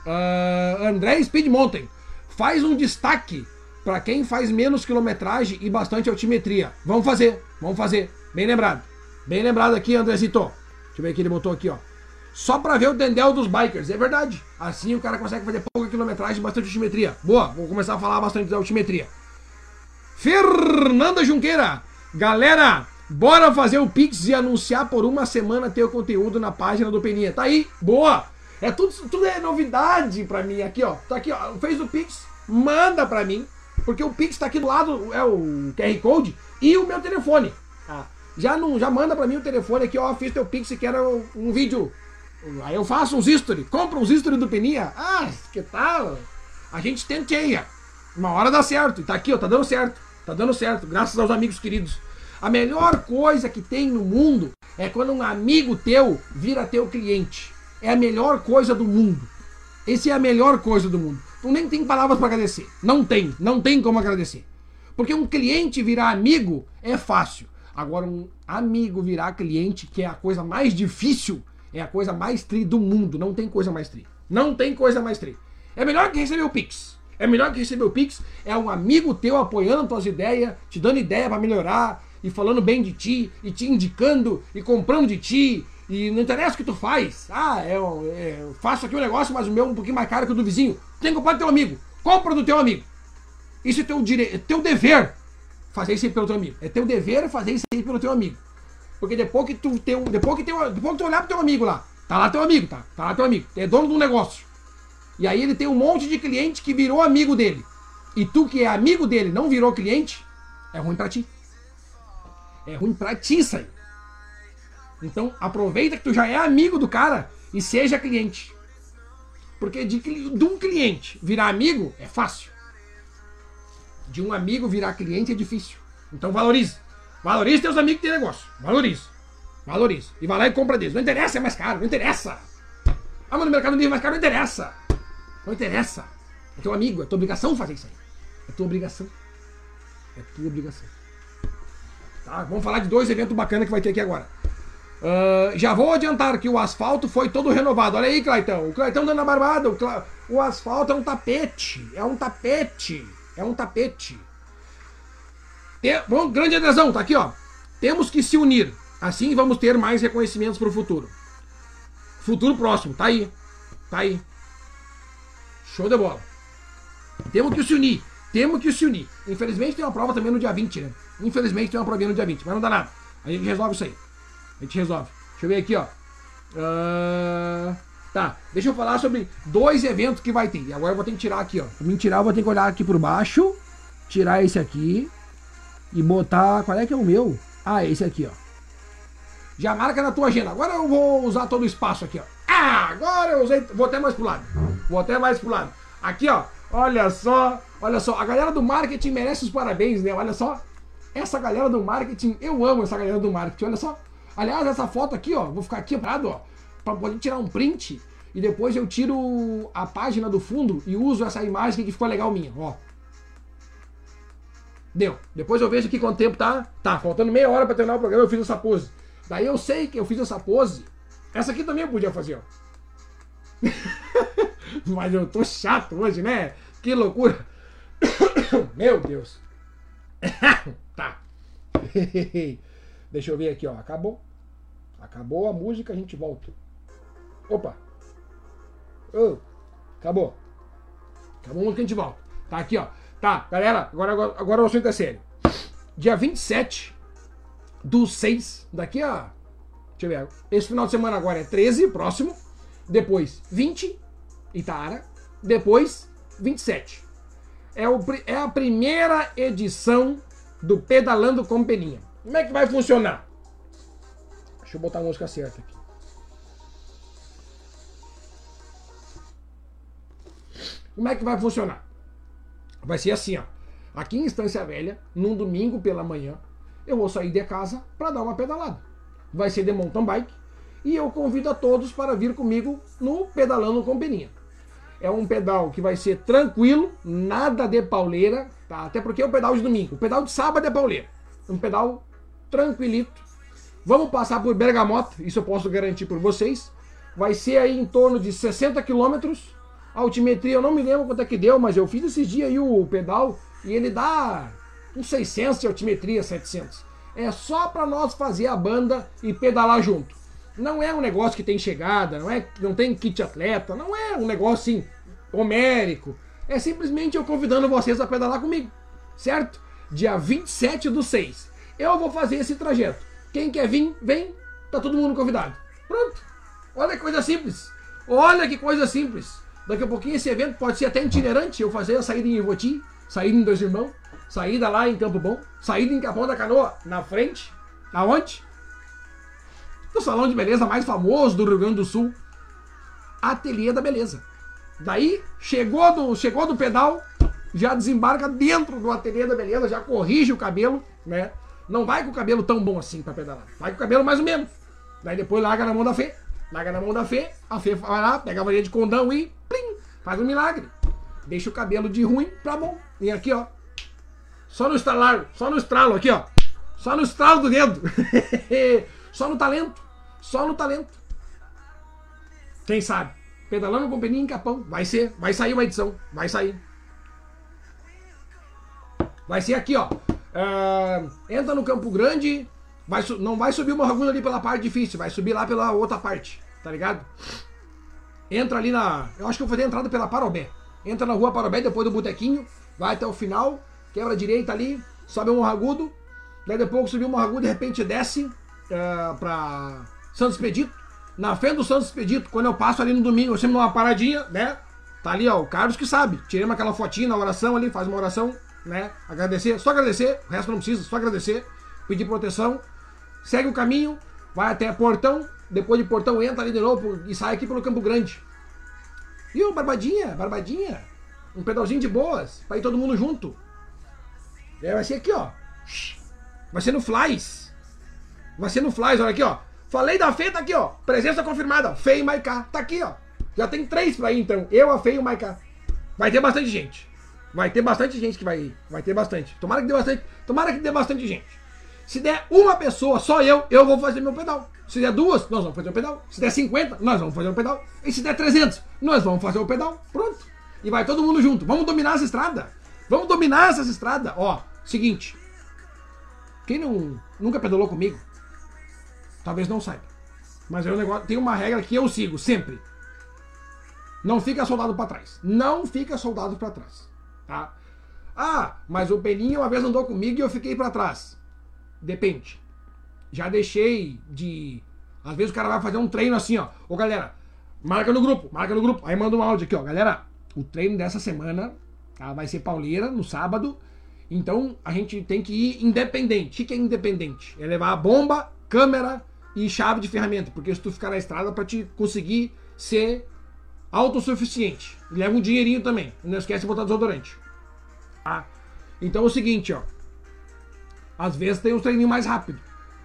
Uh, André Speed Mountain. Faz um destaque para quem faz menos quilometragem e bastante altimetria. Vamos fazer, vamos fazer. Bem lembrado. Bem lembrado aqui, Andrezito. Deixa eu ver que ele botou aqui, ó. Só para ver o dendel dos bikers. É verdade. Assim o cara consegue fazer pouca quilometragem e bastante altimetria. Boa, vou começar a falar bastante da altimetria. Fernanda Junqueira. Galera, bora fazer o Pix e anunciar por uma semana teu conteúdo na página do Peninha. Tá aí, boa! É tudo, tudo é novidade pra mim aqui, ó. Tá aqui, ó. Fez o Pix, manda pra mim. Porque o Pix tá aqui do lado, é o QR Code e o meu telefone. Ah. Já, não, já manda pra mim o telefone aqui, ó. Fiz teu Pix e quero um vídeo. Aí eu faço uns history. Compra uns history do Peninha. Ah, que tal? A gente tenteia. Uma hora dá certo. E tá aqui, ó. Tá dando certo. Tá dando certo. Graças aos amigos queridos. A melhor coisa que tem no mundo é quando um amigo teu vira teu cliente é a melhor coisa do mundo. Esse é a melhor coisa do mundo. Tu nem tem palavras para agradecer. Não tem, não tem como agradecer. Porque um cliente virar amigo é fácil. Agora, um amigo virar cliente, que é a coisa mais difícil, é a coisa mais tri do mundo. Não tem coisa mais tri. Não tem coisa mais tri. É melhor que receber o Pix. É melhor que receber o Pix. É um amigo teu apoiando tuas ideias, te dando ideia para melhorar, e falando bem de ti, e te indicando, e comprando de ti, e não interessa o que tu faz. Ah, eu, é, eu faço aqui um negócio, mas o meu é um pouquinho mais caro que o do vizinho. Tem que comprar do teu amigo. Compra do teu amigo. Isso é teu, dire... é teu dever fazer isso aí pelo teu amigo. É teu dever fazer isso aí pelo teu amigo. Porque depois que tu tem depois que, tem, depois que tu olhar pro teu amigo lá, tá lá teu amigo, tá? Tá lá teu amigo. É dono do negócio. E aí ele tem um monte de cliente que virou amigo dele. E tu que é amigo dele não virou cliente, é ruim pra ti. É ruim pra ti isso aí. Então aproveita que tu já é amigo do cara e seja cliente. Porque de, de um cliente virar amigo é fácil. De um amigo virar cliente é difícil. Então valorize. Valorize teus amigos tem negócio. Valorize. Valorize. E vai lá e compra deles. Não interessa, é mais caro. Não interessa. Ah, mas no mercado livre é mais caro. Não interessa. Não interessa. É teu amigo. É tua obrigação fazer isso aí. É tua obrigação. É tua obrigação. Tá? Vamos falar de dois eventos bacanas que vai ter aqui agora. Uh, já vou adiantar que o asfalto foi todo renovado. Olha aí, Claitão. O Claitão dando a barbada. O, Cla... o asfalto é um tapete. É um tapete. É um tapete. Tem... Bom, grande adesão, tá aqui, ó. Temos que se unir. Assim vamos ter mais reconhecimentos para o futuro. Futuro próximo, tá aí. Tá aí. Show de bola. Temos que se unir. Temos que se unir. Infelizmente tem uma prova também no dia 20, né? Infelizmente tem uma prova no dia 20, mas não dá nada. A gente resolve isso aí. A gente resolve. Deixa eu ver aqui, ó. Uh, tá, deixa eu falar sobre dois eventos que vai ter. E agora eu vou ter que tirar aqui, ó. Pra mim tirar, eu vou ter que olhar aqui por baixo. Tirar esse aqui. E botar. Qual é que é o meu? Ah, esse aqui, ó. Já marca na tua agenda. Agora eu vou usar todo o espaço aqui, ó. Ah, agora eu usei. Vou até mais pro lado. Vou até mais pro lado. Aqui, ó. Olha só. Olha só. A galera do marketing merece os parabéns, né? Olha só. Essa galera do marketing. Eu amo essa galera do marketing. Olha só. Aliás, essa foto aqui, ó, vou ficar aqui parado, ó, para poder tirar um print e depois eu tiro a página do fundo e uso essa imagem que ficou legal minha, ó. Deu. Depois eu vejo aqui quanto tempo tá. Tá, faltando meia hora para terminar o programa, eu fiz essa pose. Daí eu sei que eu fiz essa pose Essa aqui também eu podia fazer, ó. Mas eu tô chato hoje, né? Que loucura. Meu Deus. tá. Deixa eu ver aqui, ó. Acabou. Acabou a música, a gente volta. Opa. Oh, acabou. Acabou a música, a gente volta. Tá aqui, ó. Tá, galera, agora, agora, agora o assunto é sério. Dia 27 do 6, daqui a. Deixa eu ver. Esse final de semana agora é 13, próximo. Depois 20, Itaara. Depois 27. É, o, é a primeira edição do Pedalando com Peninha. Como é que vai funcionar? Deixa eu botar a música certa aqui. Como é que vai funcionar? Vai ser assim, ó. Aqui em Estância Velha, num domingo pela manhã, eu vou sair de casa para dar uma pedalada. Vai ser de mountain bike e eu convido a todos para vir comigo no Pedalando com Peninha. É um pedal que vai ser tranquilo, nada de pauleira, tá? Até porque é o pedal de domingo. O pedal de sábado é pauleira. Um pedal tranquilito. Vamos passar por Bergamota, isso eu posso garantir por vocês. Vai ser aí em torno de 60 quilômetros. Altimetria eu não me lembro quanto é que deu, mas eu fiz esses dias aí o pedal e ele dá uns 600 de altimetria, 700. É só para nós fazer a banda e pedalar junto. Não é um negócio que tem chegada, não é, não tem kit atleta, não é um negócio assim homérico. É simplesmente eu convidando vocês a pedalar comigo, certo? Dia 27 do 6. Eu vou fazer esse trajeto. Quem quer vir, vem. Tá todo mundo convidado. Pronto. Olha que coisa simples. Olha que coisa simples. Daqui a pouquinho esse evento pode ser até itinerante. Eu fazer a saída em Ivoti, saída em Dois Irmãos, saída lá em Campo Bom, saída em Capão da Canoa, na frente. Aonde? No salão de beleza mais famoso do Rio Grande do Sul. Ateliê da Beleza. Daí, chegou do, chegou do pedal, já desembarca dentro do ateliê da beleza, já corrige o cabelo, né? Não vai com o cabelo tão bom assim pra pedalar. Vai com o cabelo mais ou menos. Daí depois larga na mão da Fê. Larga na mão da Fê. A Fê vai lá, pega a varinha de condão e plim, faz um milagre. Deixa o cabelo de ruim pra bom. E aqui, ó. Só no estralar, só no estralo aqui, ó. Só no estralo do dedo. só no talento. Só no talento. Quem sabe? Pedalando com peninha em capão. Vai ser. Vai sair uma edição. Vai sair. Vai ser aqui, ó. Uh, entra no Campo Grande. Vai, não vai subir o Morragudo ali pela parte difícil. Vai subir lá pela outra parte. Tá ligado? Entra ali na. Eu acho que eu vou fazer a entrada pela Parobé. Entra na rua Parobé, depois do Botequinho. Vai até o final. Quebra a direita ali. Sobe o Morragudo. Daí depois subir o Morragudo, de repente desce uh, pra Santos Expedito. Na frente do Santos Expedito, quando eu passo ali no domingo, eu sempre dou uma paradinha, né? Tá ali, ó, o Carlos que sabe. Tirei aquela fotinha na oração ali, faz uma oração né? Agradecer, só agradecer, o resto não precisa, só agradecer, pedir proteção, segue o caminho, vai até Portão, depois de Portão entra ali de novo e sai aqui pelo Campo Grande. O Barbadinha, Barbadinha, um pedalzinho de boas, pra ir todo mundo junto. É, vai ser aqui, ó. Vai ser no Flies. Vai ser no Flies, olha aqui, ó. Falei da Fê, tá aqui, ó. Presença confirmada. Fê e Maiká. Tá aqui, ó. Já tem três pra ir, então. Eu, a Fê e o Maiká. Vai ter bastante gente. Vai ter bastante gente que vai ir. Vai ter bastante. Tomara que dê bastante. Tomara que dê bastante gente. Se der uma pessoa, só eu, eu vou fazer meu pedal. Se der duas, nós vamos fazer o pedal. Se der 50, nós vamos fazer o pedal. E se der 300, nós vamos fazer o pedal. Pronto. E vai todo mundo junto. Vamos dominar essa estrada. Vamos dominar essa estrada. Ó, seguinte. Quem não, nunca pedalou comigo, talvez não saiba. Mas é um negócio, tem uma regra que eu sigo sempre. Não fica soldado para trás. Não fica soldado para trás. Tá? Ah, mas o Peninha uma vez andou comigo e eu fiquei para trás. Depende. Já deixei de. Às vezes o cara vai fazer um treino assim, ó. Ô galera, marca no grupo, marca no grupo. Aí manda um áudio aqui, ó. Galera, o treino dessa semana tá? vai ser pauleira no sábado. Então a gente tem que ir independente. O que é independente? É levar a bomba, câmera e chave de ferramenta. Porque se tu ficar na estrada para te conseguir ser autossuficiente. Leva um dinheirinho também. Não esquece de botar desodorante. Tá? Então é o seguinte, ó. Às vezes tem um treininho mais rápido.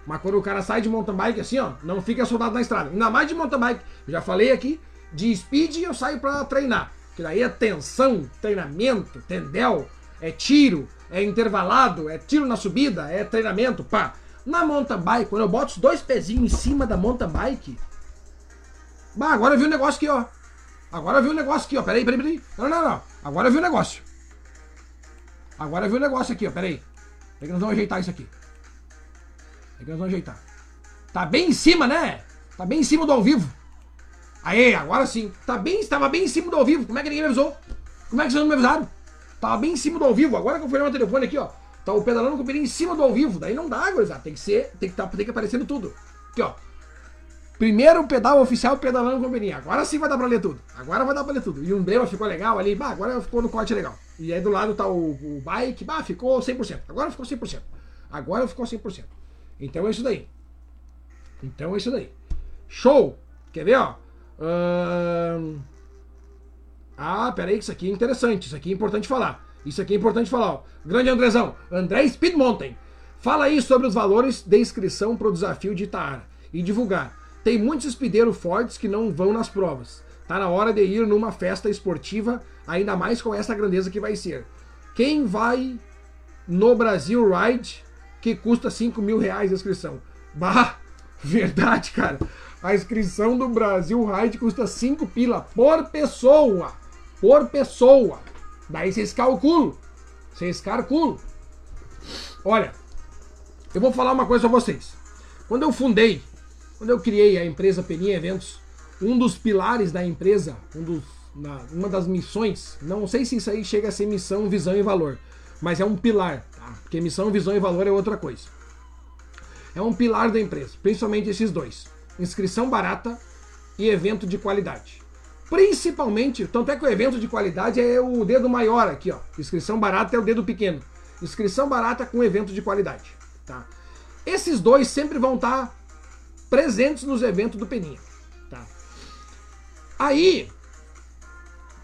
Mas quando o cara sai de mountain bike assim, ó, não fica soldado na estrada. Ainda mais de mountain bike. Já falei aqui, de speed eu saio para treinar. Que daí é tensão, treinamento, tendel, é tiro, é intervalado, é tiro na subida, é treinamento, pá. Na mountain bike, quando eu boto os dois pezinhos em cima da mountain bike, Bah, agora eu vi um negócio aqui, ó. Agora eu vi um negócio aqui, ó. Peraí, peraí, peraí. Não, não, não. Agora eu vi um negócio. Agora eu vi um negócio aqui, ó. Peraí. É que nós vamos ajeitar isso aqui. É que nós vamos ajeitar. Tá bem em cima, né? Tá bem em cima do ao vivo. Aê, agora sim. Tá bem, estava bem em cima do ao vivo. Como é que ninguém me avisou? Como é que vocês não me avisaram? Tava bem em cima do ao vivo. Agora que eu fui no meu telefone aqui, ó. Tá o pedalando com o em cima do ao vivo. Daí não dá, gurizada. Tem que ser, tem que, tá, tem que aparecendo tudo. Aqui, ó. Primeiro pedal oficial pedalando com o. Agora sim vai dar pra ler tudo. Agora vai dar pra ler tudo. E o emblema ficou legal ali. Bah, agora ficou no corte legal. E aí do lado tá o, o bike. Bah, ficou 100%. Agora ficou 100%. Agora ficou 100%. Então é isso daí. Então é isso daí. Show! Quer ver, ó? Ah, peraí, que isso aqui é interessante. Isso aqui é importante falar. Isso aqui é importante falar. Ó. Grande Andrezão, André Speed Mountain. Fala aí sobre os valores de inscrição para o desafio de Itaara e divulgar. Tem muitos speedeiros fortes que não vão nas provas. Tá na hora de ir numa festa esportiva, ainda mais com essa grandeza que vai ser. Quem vai no Brasil Ride que custa 5 mil reais a inscrição? Bah, verdade, cara. A inscrição do Brasil Ride custa 5 pila por pessoa. Por pessoa. Daí vocês calculam. Vocês calculam. Olha, eu vou falar uma coisa pra vocês. Quando eu fundei, quando eu criei a empresa Peninha Eventos, um dos pilares da empresa, um dos, na, uma das missões, não sei se isso aí chega a ser missão, visão e valor, mas é um pilar, tá? Porque missão, visão e valor é outra coisa. É um pilar da empresa, principalmente esses dois: inscrição barata e evento de qualidade. Principalmente, tanto é que o evento de qualidade é o dedo maior aqui, ó. Inscrição barata é o dedo pequeno. Inscrição barata com evento de qualidade, tá? Esses dois sempre vão estar presentes nos eventos do Peninha, tá? Aí,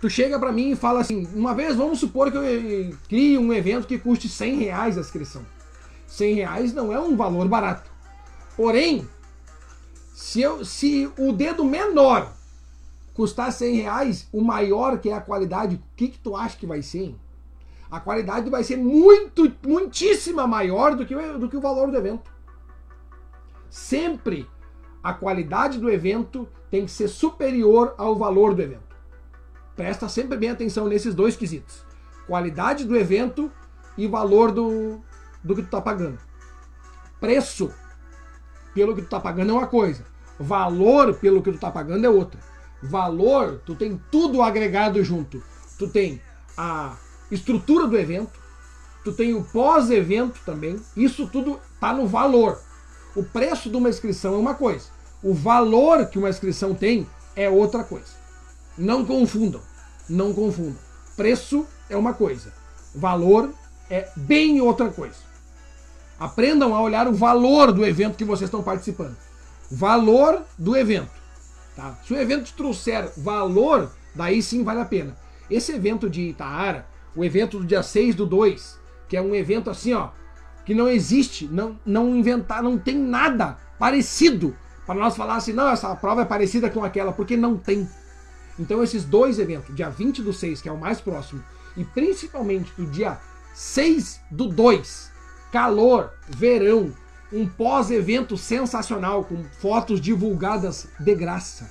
tu chega para mim e fala assim, uma vez vamos supor que eu crie um evento que custe 100 reais a inscrição. 100 reais não é um valor barato. Porém, se, eu, se o dedo menor custar 100 reais, o maior que é a qualidade, o que, que tu acha que vai ser? A qualidade vai ser muito, muitíssima maior do que, o, do que o valor do evento. Sempre a qualidade do evento tem que ser superior ao valor do evento. Presta sempre bem atenção nesses dois quesitos: qualidade do evento e valor do, do que tu tá pagando. Preço pelo que tu tá pagando é uma coisa, valor pelo que tu tá pagando é outra. Valor, tu tem tudo agregado junto. Tu tem a estrutura do evento, tu tem o pós-evento também. Isso tudo tá no valor. O preço de uma inscrição é uma coisa. O valor que uma inscrição tem é outra coisa. Não confundam. Não confundam. Preço é uma coisa. Valor é bem outra coisa. Aprendam a olhar o valor do evento que vocês estão participando. Valor do evento. Tá? Se o evento trouxer valor, daí sim vale a pena. Esse evento de Itaara, o evento do dia 6 do 2, que é um evento assim, ó, que não existe, não, não inventar, não tem nada parecido para nós falar assim, não, essa prova é parecida com aquela, porque não tem. Então esses dois eventos, dia 20 do 6, que é o mais próximo, e principalmente do dia 6 do 2, calor, verão, um pós-evento sensacional com fotos divulgadas de graça.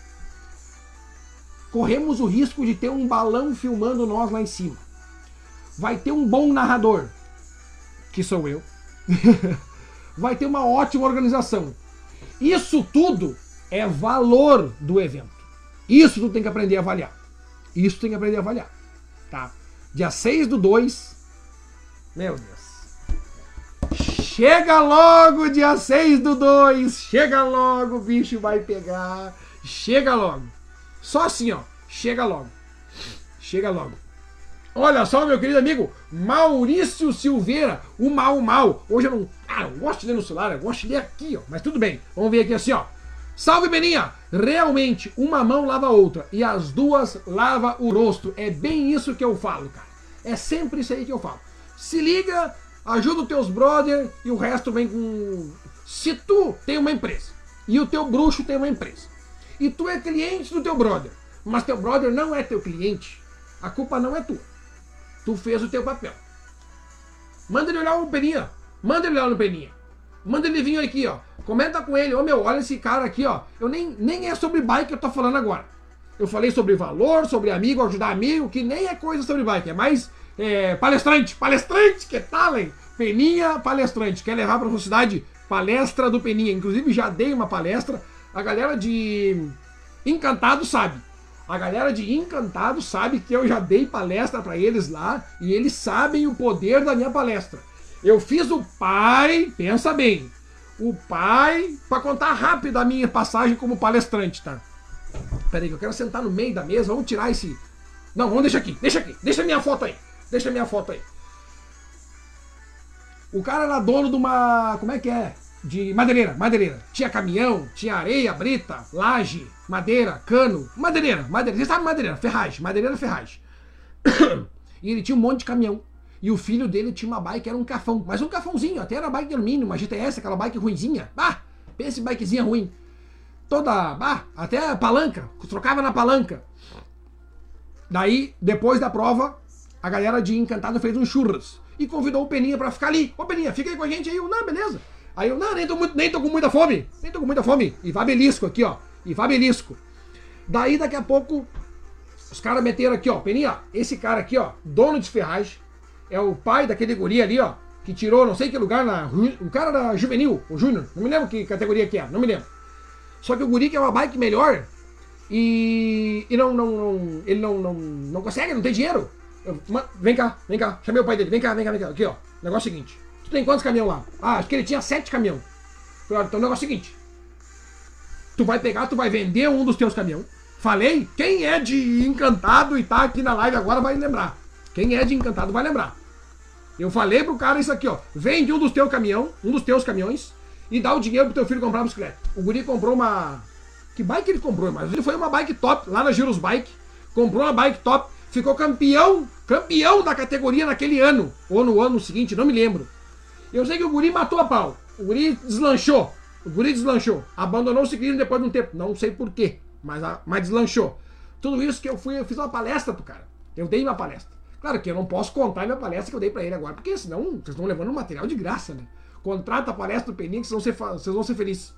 Corremos o risco de ter um balão filmando nós lá em cima. Vai ter um bom narrador, que sou eu. Vai ter uma ótima organização. Isso tudo é valor do evento. Isso tu tem que aprender a avaliar. Isso tem que aprender a avaliar. Tá? Dia 6 do 2. Meu Deus. Chega logo, dia 6 do 2. Chega logo, o bicho vai pegar. Chega logo. Só assim, ó. Chega logo. Chega logo. Olha só, meu querido amigo Maurício Silveira, o Mal Mal. Hoje eu não. Ah, eu gosto de ler no celular, eu gosto de ler aqui, ó. Mas tudo bem. Vamos ver aqui assim, ó. Salve, Beninha! Realmente, uma mão lava a outra e as duas lava o rosto. É bem isso que eu falo, cara. É sempre isso aí que eu falo. Se liga ajuda os teus brother e o resto vem com. Se tu tem uma empresa e o teu bruxo tem uma empresa e tu é cliente do teu brother, mas teu brother não é teu cliente, a culpa não é tua. Tu fez o teu papel. Manda ele olhar o peninha, manda ele olhar no peninha, manda ele vir aqui, ó. Comenta com ele, ô meu, olha esse cara aqui, ó. Eu nem, nem é sobre bike que eu tô falando agora. Eu falei sobre valor, sobre amigo, ajudar amigo, que nem é coisa sobre bike, é mais é, palestrante, palestrante, que tal, hein? Peninha palestrante, quer levar pra cidade palestra do Peninha. Inclusive já dei uma palestra, a galera de Encantado sabe. A galera de Encantado sabe que eu já dei palestra para eles lá e eles sabem o poder da minha palestra. Eu fiz o pai, pensa bem, o pai, para contar rápido a minha passagem como palestrante, tá? Peraí, que eu quero sentar no meio da mesa, vamos tirar esse. Não, vamos deixar aqui, deixa aqui, deixa minha foto aí, deixa minha foto aí. O cara era dono de uma. Como é que é? De madeireira, madeireira. Tinha caminhão, tinha areia, brita, laje, madeira, cano. Madeireira, madeireira. Você sabe madeireira, ferragem, madeireira, ferragem. e ele tinha um monte de caminhão. E o filho dele tinha uma bike, era um cafão. Mas um cafãozinho, até era bike de alumínio, uma GTS, aquela bike ruinzinha. Ah, pensa em bikezinha ruim. Toda, ah, até palanca, trocava na palanca. Daí, depois da prova, a galera de Encantado fez um churras. E convidou o Peninha pra ficar ali. Ô Peninha, fica aí com a gente aí. Eu, não, beleza. Aí eu, não, nem tô, muito, nem tô com muita fome. Nem tô com muita fome. E vai belisco aqui, ó. E vai belisco. Daí, daqui a pouco, os caras meteram aqui, ó. Peninha, esse cara aqui, ó, dono de ferragem, é o pai daquele guri ali, ó, que tirou não sei que lugar na. O cara da juvenil, o Júnior, não me lembro que categoria que é, não me lembro. Só que o guri que é uma bike melhor e, e não, não, não, ele não, não, não consegue, não tem dinheiro. Vem cá, vem cá, chamei o pai dele, vem cá, vem cá, vem cá. Aqui, ó. Negócio seguinte. Tu tem quantos caminhões lá? Ah, acho que ele tinha sete caminhões. Falei, então o negócio é o seguinte. Tu vai pegar, tu vai vender um dos teus caminhões. Falei, quem é de encantado e tá aqui na live agora vai lembrar. Quem é de encantado vai lembrar. Eu falei pro cara isso aqui, ó. Vende um dos teus caminhão, um dos teus caminhões, e dá o dinheiro pro teu filho comprar uma bicicleta. O guri comprou uma. Que bike ele comprou? Mas ele foi uma bike top lá na Giros Bike. Comprou uma bike top. Ficou campeão, campeão da categoria naquele ano. Ou no ano seguinte, não me lembro. Eu sei que o guri matou a pau. O guri deslanchou. O guri deslanchou. Abandonou o ciclismo depois de um tempo. Não sei porquê, mas, mas deslanchou. Tudo isso que eu fui, eu fiz uma palestra pro cara. Eu dei uma palestra. Claro que eu não posso contar minha palestra que eu dei para ele agora, porque senão vocês estão levando um material de graça, né? Contrata a palestra do Peninha que vocês vão, ser, vocês vão ser felizes.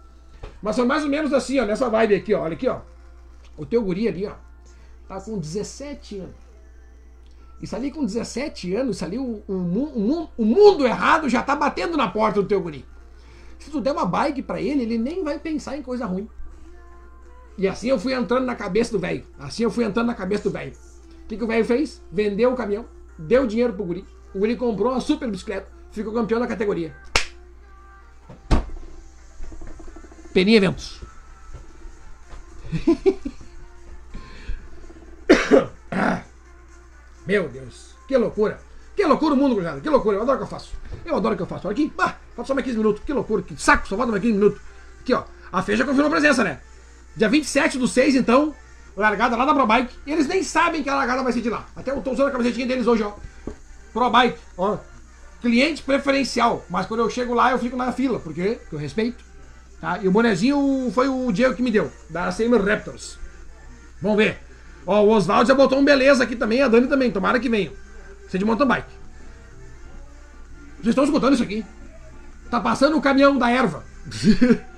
Mas são mais ou menos assim, ó, nessa vibe aqui, ó. Olha aqui, ó. O teu guri ali, ó, tá com 17 anos. Isso ali com 17 anos, isso ali, o, o, o, o mundo errado já tá batendo na porta do teu guri. Se tu der uma bike para ele, ele nem vai pensar em coisa ruim. E assim eu fui entrando na cabeça do velho. Assim eu fui entrando na cabeça do velho. O que, que o velho fez? Vendeu o caminhão, deu dinheiro pro guri. O guri comprou uma super bicicleta, ficou campeão da categoria. Peninha Eventos. Meu Deus, que loucura. Que loucura o mundo, gurizada. Que loucura. Eu adoro o que eu faço. Eu adoro o que eu faço. Olha aqui. Ah, falta só mais 15 minutos. Que loucura. Que saco. Só falta mais 15 minutos. Aqui, ó. A Feja confirmou presença, né? Dia 27 do 6, então, largada lá da ProBike. Eles nem sabem que a largada vai ser de lá. Até eu tô usando a camisetinha deles hoje, ó. ProBike, ó. Cliente preferencial. Mas quando eu chego lá, eu fico na fila, porque, porque eu respeito. Tá? E o bonezinho foi o Diego que me deu, da CM Raptors. Vamos ver. Ó, o Oswaldo já botou um beleza aqui também, a Dani também. Tomara que venham. Você de mountain bike. Vocês estão escutando isso aqui? Tá passando o caminhão da erva.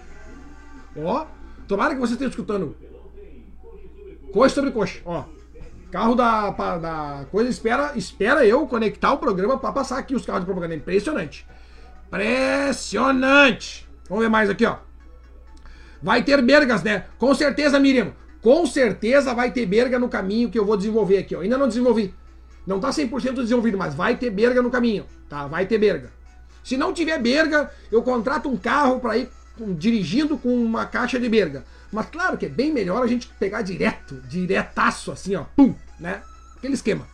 ó, tomara que vocês estejam escutando. Coxa sobre coxa, ó. Carro da, da coisa espera, espera eu conectar o programa para passar aqui os carros de propaganda. Impressionante. Impressionante. Vamos ver mais aqui, ó. Vai ter bergas, né? Com certeza, Miriam. Com certeza vai ter berga no caminho que eu vou desenvolver aqui, ó. Ainda não desenvolvi. Não tá 100% desenvolvido, mas vai ter berga no caminho, tá? Vai ter berga. Se não tiver berga, eu contrato um carro para ir dirigindo com uma caixa de berga. Mas claro que é bem melhor a gente pegar direto, diretaço assim, ó, pum, né? Aquele esquema.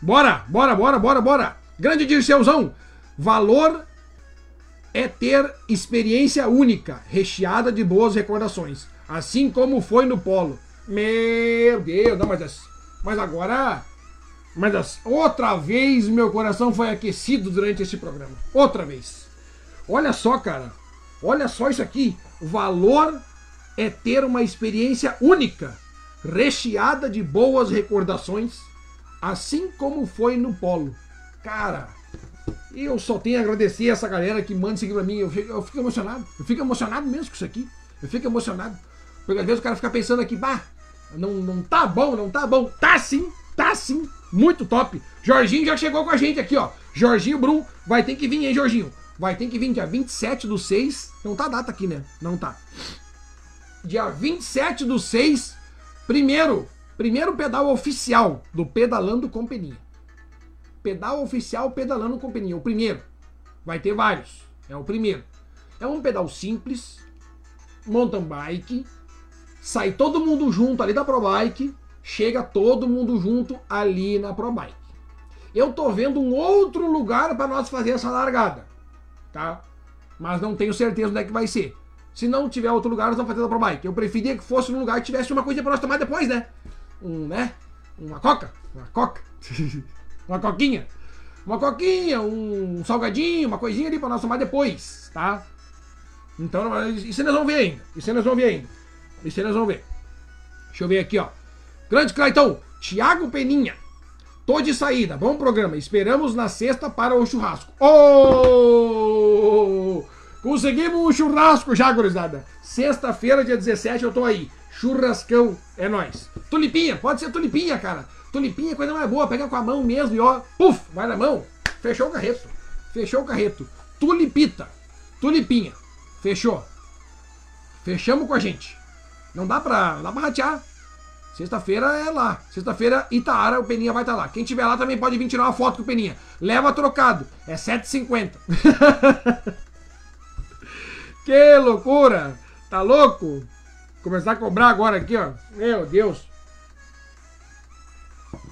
Bora, bora, bora, bora, bora. Grande Dirceuzão, valor é ter experiência única, recheada de boas recordações, assim como foi no polo. Meu Deus, não, mas, mas agora, mas outra vez meu coração foi aquecido durante esse programa. Outra vez. Olha só, cara. Olha só isso aqui. Valor é ter uma experiência única, recheada de boas recordações, assim como foi no polo. Cara, eu só tenho a agradecer essa galera que manda seguir pra mim. Eu fico, eu fico emocionado. Eu fico emocionado mesmo com isso aqui. Eu fico emocionado. Porque às vezes o cara fica pensando aqui, bah, não, não tá bom, não tá bom. Tá sim, tá sim. Muito top. Jorginho já chegou com a gente aqui, ó. Jorginho Brum vai ter que vir, hein, Jorginho? Vai ter que vir dia 27 do 6. Não tá data aqui, né? Não tá. Dia 27 do 6. Primeiro, primeiro pedal oficial do Pedalando com Peninha. Pedal oficial Pedalando com Peninha. O primeiro. Vai ter vários. É o primeiro. É um pedal simples, mountain bike, sai todo mundo junto ali da Pro Bike, chega todo mundo junto ali na Pro Bike. Eu tô vendo um outro lugar para nós fazer essa largada, tá? Mas não tenho certeza onde é que vai ser. Se não tiver outro lugar, nós vamos fazer na Pro Bike. Eu preferia que fosse num lugar que tivesse uma coisa para nós tomar depois, né? Um, né? Uma coca, uma coca, uma coquinha, uma coquinha, um salgadinho, uma coisinha ali para nós tomar depois, tá? Então, isso nós vamos ver ainda. Isso nós vamos ver ainda. Isso nós vamos ver. Deixa eu ver aqui, ó. Grande Claitão, Thiago Peninha. Tô de saída, bom programa. Esperamos na sexta para o churrasco. Oh! Conseguimos um churrasco já, gurizada. Sexta-feira, dia 17, eu tô aí. Churrascão, é nóis. Tulipinha, pode ser tulipinha, cara. Tulipinha é coisa mais boa, pega com a mão mesmo e ó, puf, vai na mão. Fechou o carreto. Fechou o carreto. Tulipita, tulipinha. Fechou. Fechamos com a gente. Não dá pra, dá pra ratear. Sexta-feira é lá. Sexta-feira, Itaara, o Peninha vai estar tá lá. Quem tiver lá também pode vir tirar uma foto com o Peninha. Leva trocado. É 7,50. que loucura! Tá louco? Começar a cobrar agora aqui, ó. Meu Deus.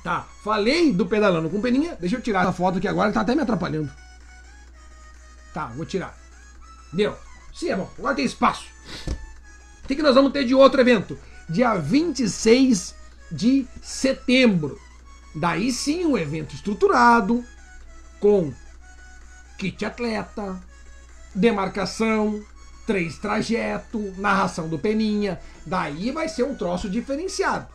Tá, falei do pedalando com o Peninha. Deixa eu tirar a foto aqui agora que tá até me atrapalhando. Tá, vou tirar. Deu. Sim, é bom. Agora tem espaço. Que, que nós vamos ter de outro evento? Dia 26 de setembro. Daí sim, um evento estruturado, com kit atleta, demarcação, três trajetos, narração do Peninha. Daí vai ser um troço diferenciado,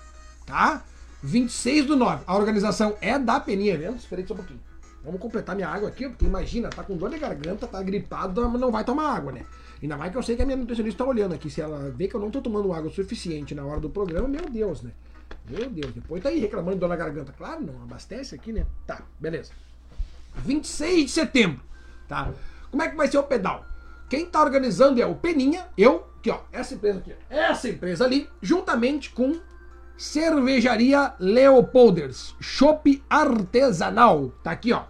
tá? 26 do 9. A organização é da Peninha Eventos. Espera só um pouquinho. Vamos completar minha água aqui, porque imagina, tá com dor de garganta, tá gripado, não vai tomar água, né? Ainda mais que eu sei que a minha nutricionista tá olhando aqui. Se ela vê que eu não tô tomando água suficiente na hora do programa, meu Deus, né? Meu Deus, depois tá aí reclamando de na garganta. Claro, não abastece aqui, né? Tá, beleza. 26 de setembro, tá? Como é que vai ser o pedal? Quem tá organizando é o Peninha, eu, aqui ó, essa empresa aqui, essa empresa ali, juntamente com Cervejaria Leopolders, chopp artesanal, tá aqui ó.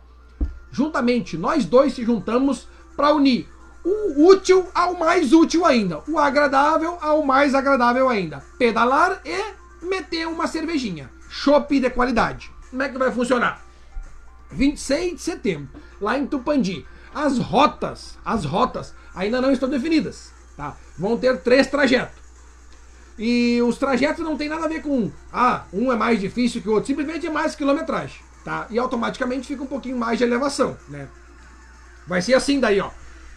Juntamente, nós dois se juntamos para unir o útil ao mais útil ainda, o agradável ao mais agradável ainda. Pedalar e meter uma cervejinha. Chopp de qualidade. Como é que vai funcionar? 26 de setembro, lá em Tupandi. As rotas, as rotas ainda não estão definidas, tá? Vão ter três trajetos. E os trajetos não tem nada a ver com, ah, um é mais difícil que o outro, simplesmente é mais quilometragem, tá? E automaticamente fica um pouquinho mais de elevação, né? Vai ser assim daí, ó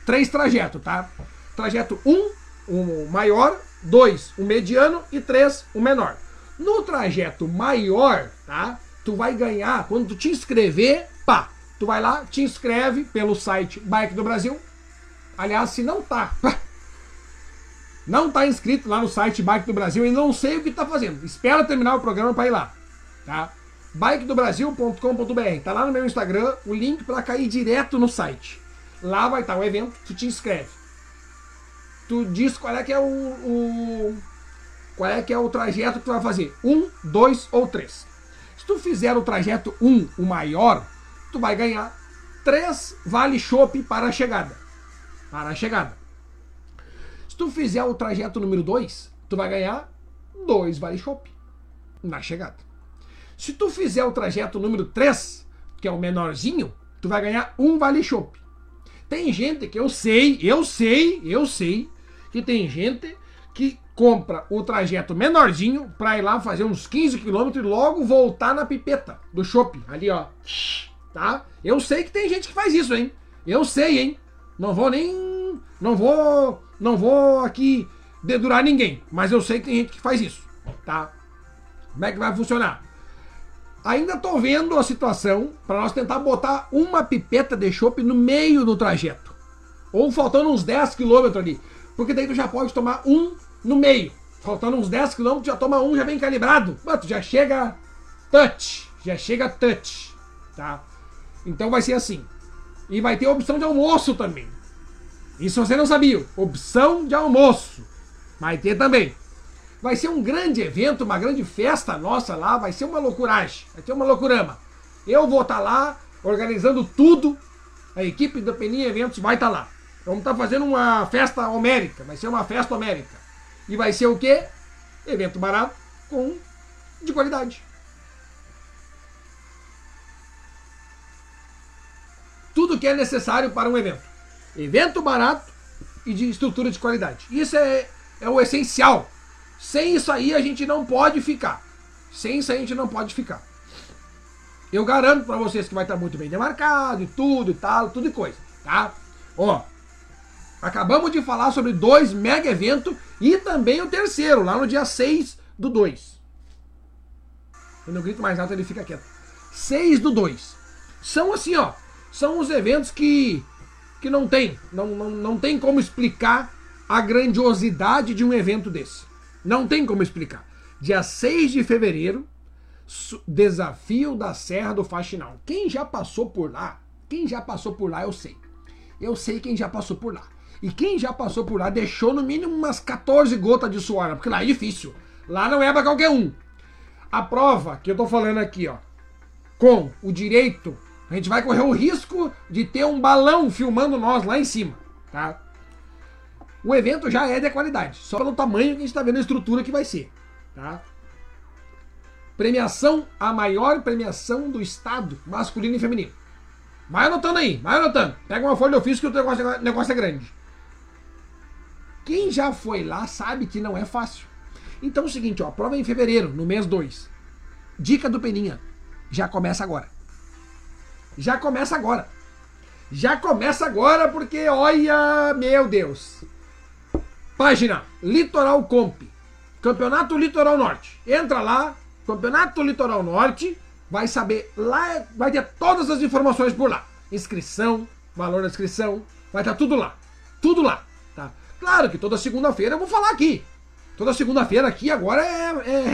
três trajetos, tá? Trajeto 1, um, o maior, 2, o mediano e 3, o menor. No trajeto maior, tá? Tu vai ganhar, quando tu te inscrever, pá, tu vai lá, te inscreve pelo site Bike do Brasil. Aliás, se não tá, não tá inscrito lá no site Bike do Brasil e não sei o que tá fazendo. Espera terminar o programa para ir lá, tá? bikedobrasil.com.br. Tá lá no meu Instagram o link para cair direto no site. Lá vai estar o evento, tu te inscreve. Tu diz qual é que é o, o qual é que é o trajeto que tu vai fazer. Um, dois ou três. Se tu fizer o trajeto um, o maior, tu vai ganhar três vale chopp para a chegada. Para a chegada. Se tu fizer o trajeto número 2, tu vai ganhar dois vale chopp na chegada. Se tu fizer o trajeto número 3, que é o menorzinho, tu vai ganhar um vale chopp. Tem gente que eu sei, eu sei, eu sei, que tem gente que compra o trajeto menorzinho para ir lá fazer uns 15 quilômetros e logo voltar na pipeta do shopping. Ali, ó. Tá? Eu sei que tem gente que faz isso, hein? Eu sei, hein? Não vou nem. Não vou. Não vou aqui dedurar ninguém. Mas eu sei que tem gente que faz isso. Tá? Como é que vai funcionar? Ainda tô vendo a situação para nós tentar botar uma pipeta de chopp no meio do trajeto. Ou faltando uns 10 quilômetros ali. Porque daí tu já pode tomar um no meio. Faltando uns 10 quilômetros, já toma um, já vem calibrado. Mano, tu já chega touch. Já chega touch. Tá? Então vai ser assim. E vai ter opção de almoço também. Isso você não sabia. Opção de almoço. Vai ter também. Vai ser um grande evento, uma grande festa nossa lá. Vai ser uma loucuragem. Vai ter uma loucurama. Eu vou estar tá lá organizando tudo. A equipe da Peninha Eventos vai estar tá lá. Vamos estar tá fazendo uma festa homérica. Vai ser uma festa homérica. E vai ser o quê? Evento barato com de qualidade. Tudo que é necessário para um evento. Evento barato e de estrutura de qualidade. Isso é, é o essencial. Sem isso aí a gente não pode ficar. Sem isso aí a gente não pode ficar. Eu garanto para vocês que vai estar muito bem demarcado e tudo e tal, tudo e coisa, tá? Ó, Acabamos de falar sobre dois mega eventos e também o terceiro, lá no dia 6 do 2. Quando eu grito mais alto, ele fica quieto. 6 do 2. São assim, ó. São os eventos que, que não tem. Não, não, não tem como explicar a grandiosidade de um evento desse. Não tem como explicar. Dia 6 de fevereiro, Desafio da Serra do Faxinal. Quem já passou por lá, quem já passou por lá, eu sei. Eu sei quem já passou por lá. E quem já passou por lá deixou no mínimo umas 14 gotas de suor, porque lá é difícil. Lá não é para qualquer um. A prova que eu tô falando aqui, ó, com o direito, a gente vai correr o risco de ter um balão filmando nós lá em cima, tá? O evento já é de qualidade, só pelo tamanho que a gente está vendo a estrutura que vai ser, tá? Premiação, a maior premiação do estado, masculino e feminino. Vai anotando aí, vai anotando. Pega uma folha de ofício que o negócio, negócio é grande. Quem já foi lá sabe que não é fácil. Então é o seguinte, ó, prova é em fevereiro, no mês 2. Dica do Peninha. Já começa agora. Já começa agora. Já começa agora porque, olha, meu Deus. Página Litoral Comp. Campeonato Litoral Norte. Entra lá, Campeonato Litoral Norte, vai saber lá, vai ter todas as informações por lá. Inscrição, valor da inscrição, vai estar tudo lá. Tudo lá. Claro que toda segunda-feira eu vou falar aqui. Toda segunda-feira aqui agora é, é.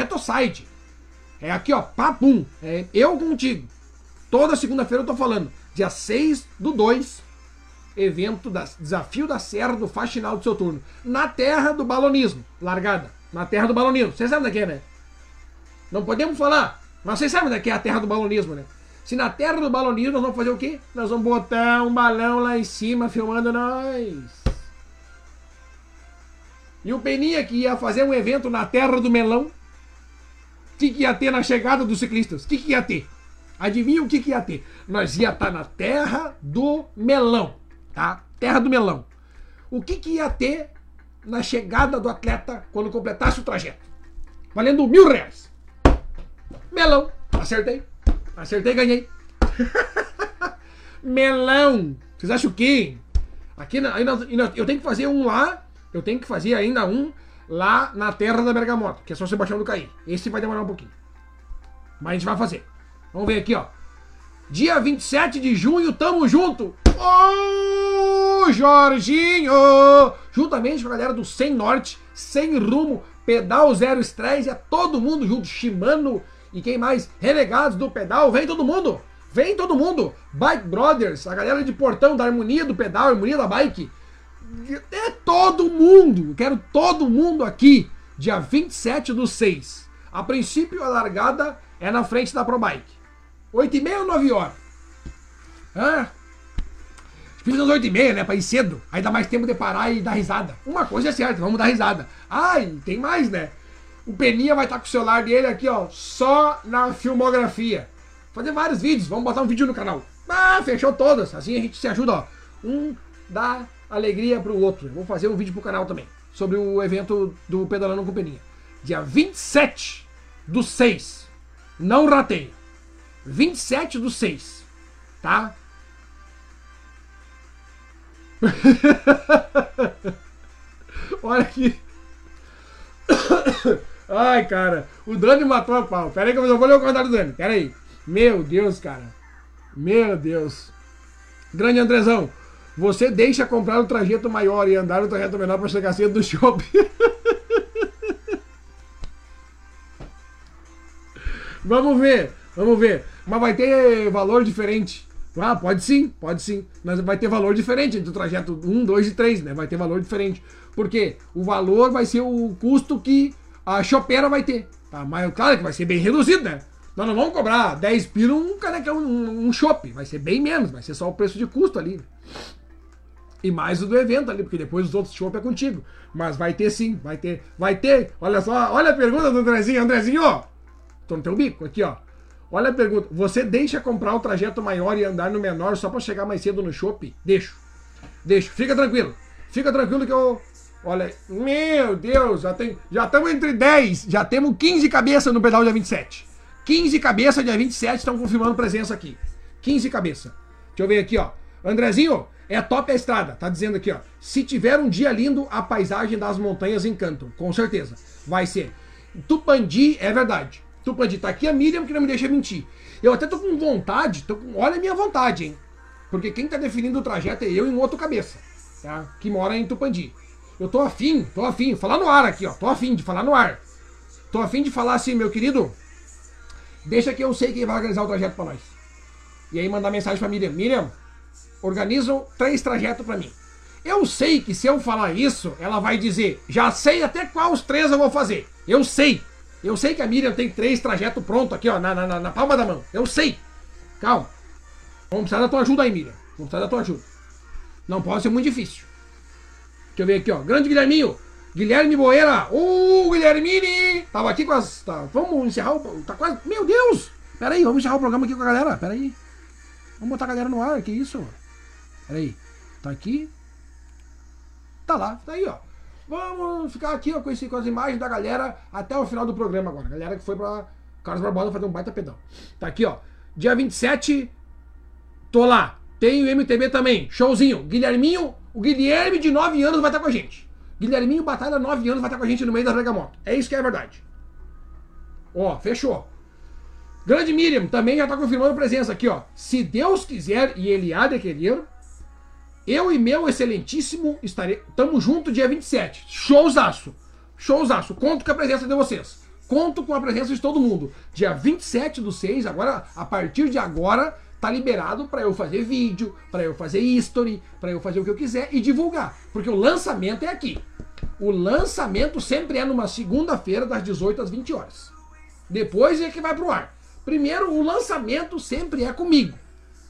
É aqui, ó, papum. É eu contigo. Toda segunda-feira eu tô falando. Dia 6 do 2, evento da Desafio da Serra do Faxinal do seu turno. Na terra do balonismo. Largada. Na terra do balonismo. Vocês sabem daqui, né? Não podemos falar. Mas vocês sabem daqui é a terra do balonismo, né? Se na terra do balonismo nós vamos fazer o quê? Nós vamos botar um balão lá em cima filmando nós. E o Peninha que ia fazer um evento na terra do melão. O que, que ia ter na chegada dos ciclistas? O que, que ia ter? Adivinha o que, que ia ter? Nós ia estar tá na terra do melão, tá? Terra do melão. O que, que ia ter na chegada do atleta quando completasse o trajeto? Valendo mil reais. Melão. Acertei. Acertei, ganhei. melão. Vocês acham o quê? Aqui eu tenho que fazer um lá eu tenho que fazer ainda um lá na terra da Bergamota, que é São Sebastião do Caí. Esse vai demorar um pouquinho. Mas a gente vai fazer. Vamos ver aqui, ó. Dia 27 de junho, tamo junto! Oh, Jorginho! Juntamente com a galera do Sem Norte, Sem Rumo, Pedal Zero Estresse, é todo mundo junto. Shimano e quem mais? Renegados do Pedal, vem todo mundo! Vem todo mundo! Bike Brothers, a galera de Portão da Harmonia do Pedal, Harmonia da Bike. É todo mundo. Quero todo mundo aqui. Dia 27 do 6. A princípio, a largada é na frente da ProBike. 8 e meia ou 9 horas? Hã? Fiz às 8 e meia, né? Pra ir cedo. Aí dá mais tempo de parar e dar risada. Uma coisa é certa, vamos dar risada. Ai, tem mais, né? O Peninha vai estar com o celular dele aqui, ó, só na filmografia. Fazer vários vídeos, vamos botar um vídeo no canal. Ah, fechou todas. Assim a gente se ajuda, ó. Um dá alegria para o outro. Vou fazer um vídeo pro canal também sobre o evento do Pedalando com Peninha. Dia 27 do 6. Não ratei. 27 do 6. Tá? Olha aqui. Ai, cara. O Dani matou a pau. Pera aí que eu vou ler o comentário do Dani. Pera aí. Meu Deus, cara. Meu Deus. Grande Andrezão, você deixa comprar o trajeto maior e andar no trajeto menor para chegar cedo do shopping. vamos ver, vamos ver. Mas vai ter valor diferente. Ah, pode sim, pode sim. Mas vai ter valor diferente entre o trajeto 1, 2 e 3, né? Vai ter valor diferente. Porque o valor vai ser o custo que a chopeira vai ter. Tá? Mas claro que vai ser bem reduzido, né? Nós não vamos cobrar 10 pila um caneca, um, um chopp. Vai ser bem menos, vai ser só o preço de custo ali. E mais o do evento ali, porque depois os outros chopp é contigo. Mas vai ter sim, vai ter. Vai ter. Olha só, olha a pergunta do Andrezinho. Andrezinho, ó. Tô no teu bico, aqui, ó. Olha a pergunta. Você deixa comprar o trajeto maior e andar no menor só para chegar mais cedo no shopping? Deixo. Deixo. Fica tranquilo. Fica tranquilo que eu. Olha, meu Deus, já tem. Já estamos entre 10. Já temos 15 cabeças no pedal dia 27. 15 cabeças dia 27 estão confirmando presença aqui. 15 cabeças. Deixa eu ver aqui, ó. Andrezinho, é top a estrada. Tá dizendo aqui, ó. Se tiver um dia lindo, a paisagem das montanhas encantam. Com certeza. Vai ser. Tupandi, é verdade. Tupandi, tá aqui a Miriam que não me deixa mentir. Eu até tô com vontade, tô com... olha a minha vontade, hein? Porque quem tá definindo o trajeto é eu e um outro cabeça, tá? Que mora em Tupandi. Eu tô afim, tô afim, falar no ar aqui, ó. Tô afim de falar no ar. Tô afim de falar assim, meu querido, Deixa que eu sei quem vai organizar o trajeto para nós. E aí mandar mensagem para Miriam. Miriam, organizam três trajetos para mim. Eu sei que se eu falar isso, ela vai dizer, já sei até quais três eu vou fazer. Eu sei. Eu sei que a Miriam tem três trajetos prontos aqui, ó, na, na, na palma da mão. Eu sei. Calma. Vamos precisar da tua ajuda aí, Miriam. Vamos precisar da tua ajuda. Não pode ser muito difícil. Deixa eu ver aqui, ó. Grande Guilherminho. Guilherme Boeira, ô uh, Guilhermini! Tava aqui com as. Tá, vamos encerrar o. Tá quase. Meu Deus! Pera aí, vamos encerrar o programa aqui com a galera. Pera aí. Vamos botar a galera no ar, que isso? Pera aí. Tá aqui. Tá lá, tá aí, ó. Vamos ficar aqui ó, com, esse, com as imagens da galera até o final do programa agora. Galera que foi pra Carlos Barbosa fazer um baita pedão. Tá aqui, ó. Dia 27, tô lá. Tem o MTB também. Showzinho. Guilherminho, o Guilherme de 9 anos vai estar com a gente. Guilherminho Batalha, 9 anos, vai estar com a gente no meio da Bergamoto. É isso que é verdade. Ó, fechou. Grande Miriam também já está confirmando presença aqui, ó. Se Deus quiser e Ele há de querer, eu e meu excelentíssimo estarei. Tamo junto dia 27. Showzaço. Showzaço. Conto com a presença de vocês. Conto com a presença de todo mundo. Dia 27 do 6, agora, a partir de agora, tá liberado para eu fazer vídeo, para eu fazer history, para eu fazer o que eu quiser e divulgar, porque o lançamento é aqui. O lançamento sempre é numa segunda-feira das 18 às 20 horas. Depois é que vai pro ar. Primeiro, o lançamento sempre é comigo.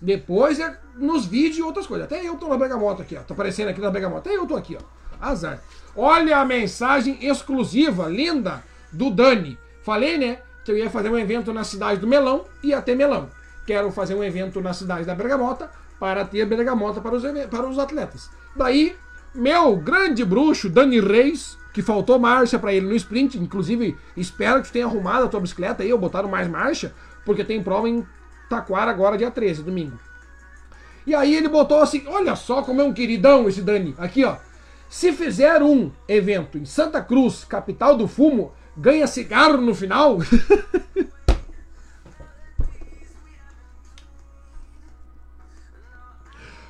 Depois é nos vídeos e outras coisas. Até eu tô na Bergamoto aqui, ó. Tá aparecendo aqui na Bergamoto. Até eu tô aqui, ó. Azar. Olha a mensagem exclusiva, linda, do Dani. Falei, né, que eu ia fazer um evento na cidade do Melão e ter melão quero fazer um evento na cidade da Bergamota para ter bergamota para os, para os atletas. Daí, meu grande bruxo, Dani Reis, que faltou marcha para ele no sprint, inclusive espero que tu tenha arrumado a tua bicicleta aí, ou botaram mais marcha, porque tem prova em Taquara agora, dia 13, domingo. E aí ele botou assim, olha só como é um queridão esse Dani, aqui ó. Se fizer um evento em Santa Cruz, capital do fumo, ganha cigarro no final?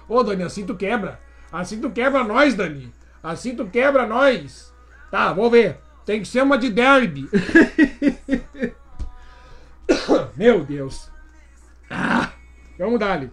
Ô, Dani, assim tu quebra. Assim tu quebra nós, Dani. Assim tu quebra nós. Tá, vou ver. Tem que ser uma de derby. Meu Deus. Vamos dar ali.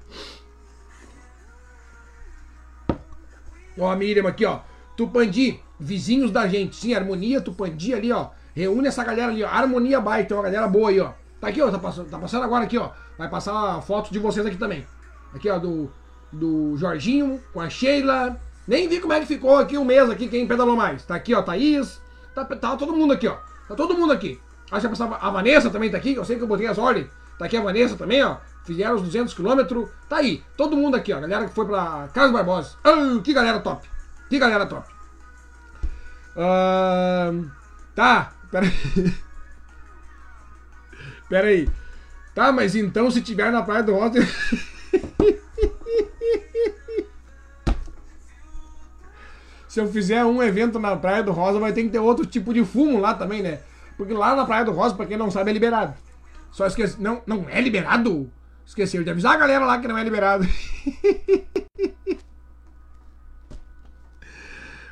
Ó, a Miriam aqui, ó. Tupandi, vizinhos da gente. Sim, Harmonia, Tupandi ali, ó. Reúne essa galera ali, ó. Harmonia Bike, tem uma galera boa aí, ó. Tá aqui, ó. Tá passando, tá passando agora aqui, ó. Vai passar fotos de vocês aqui também. Aqui, ó, do do Jorginho, com a Sheila. Nem vi como é que ficou aqui o um mês aqui, quem pedalou mais. Tá aqui, ó, Thaís. Tá, tá todo mundo aqui, ó. Tá todo mundo aqui. Acho que a Vanessa também tá aqui, eu sei que eu botei as ordens. Tá aqui a Vanessa também, ó. Fizeram os 200 km. Tá aí, todo mundo aqui, ó. Galera que foi pra Carlos Barbosa. Oh, que galera top. Que galera top. Uh, tá, pera aí. Tá, mas então se tiver na Praia do Rosa... se eu fizer um evento na Praia do Rosa, vai ter que ter outro tipo de fumo lá também, né? Porque lá na Praia do Rosa, pra quem não sabe, é liberado. Só esqueci. Não, não é liberado? Esqueceu de avisar a galera lá que não é liberado.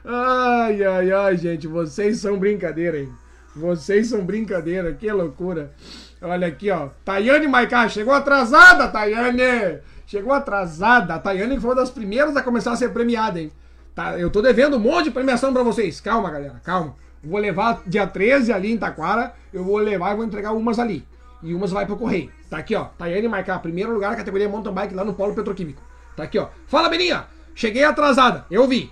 ai, ai, ai, gente. Vocês são brincadeira, hein? Vocês são brincadeira. Que loucura. Olha aqui, ó. Tayane Maiká. Chegou atrasada, Tayane. Chegou atrasada. A Tayane foi uma das primeiras a começar a ser premiada, hein? Tá, eu tô devendo um monte de premiação pra vocês. Calma, galera. Calma. Vou levar dia 13 ali em Taquara. Eu vou levar e vou entregar umas ali. E umas vai pro correio. Tá aqui, ó. Tayane Marcar, primeiro lugar na categoria mountain bike lá no Polo Petroquímico. Tá aqui, ó. Fala, Beninha! Cheguei atrasada, eu vi.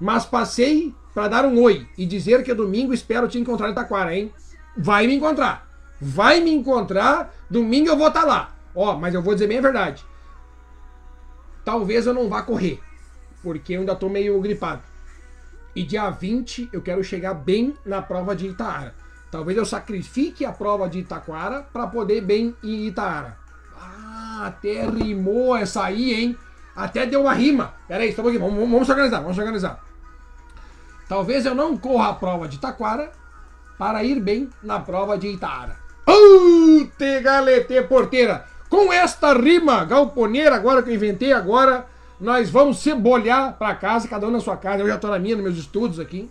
Mas passei para dar um oi e dizer que domingo espero te encontrar em Taquara, hein? Vai me encontrar. Vai me encontrar. Domingo eu vou estar tá lá. Ó, mas eu vou dizer bem a verdade. Talvez eu não vá correr. Porque eu ainda tô meio gripado. E dia 20 eu quero chegar bem na prova de Itaara. Talvez eu sacrifique a prova de Itaquara para poder bem em Itaara. Ah, até rimou essa aí, hein? Até deu uma rima. Pera aí, só um pouquinho. Vamos, vamos se organizar, vamos se organizar. Talvez eu não corra a prova de Itaquara para ir bem na prova de Itaara. Uh, te galete porteira. Com esta rima galponeira agora que eu inventei agora, nós vamos cebolhar para casa, cada um na sua casa. Eu já tô na minha, nos meus estudos aqui.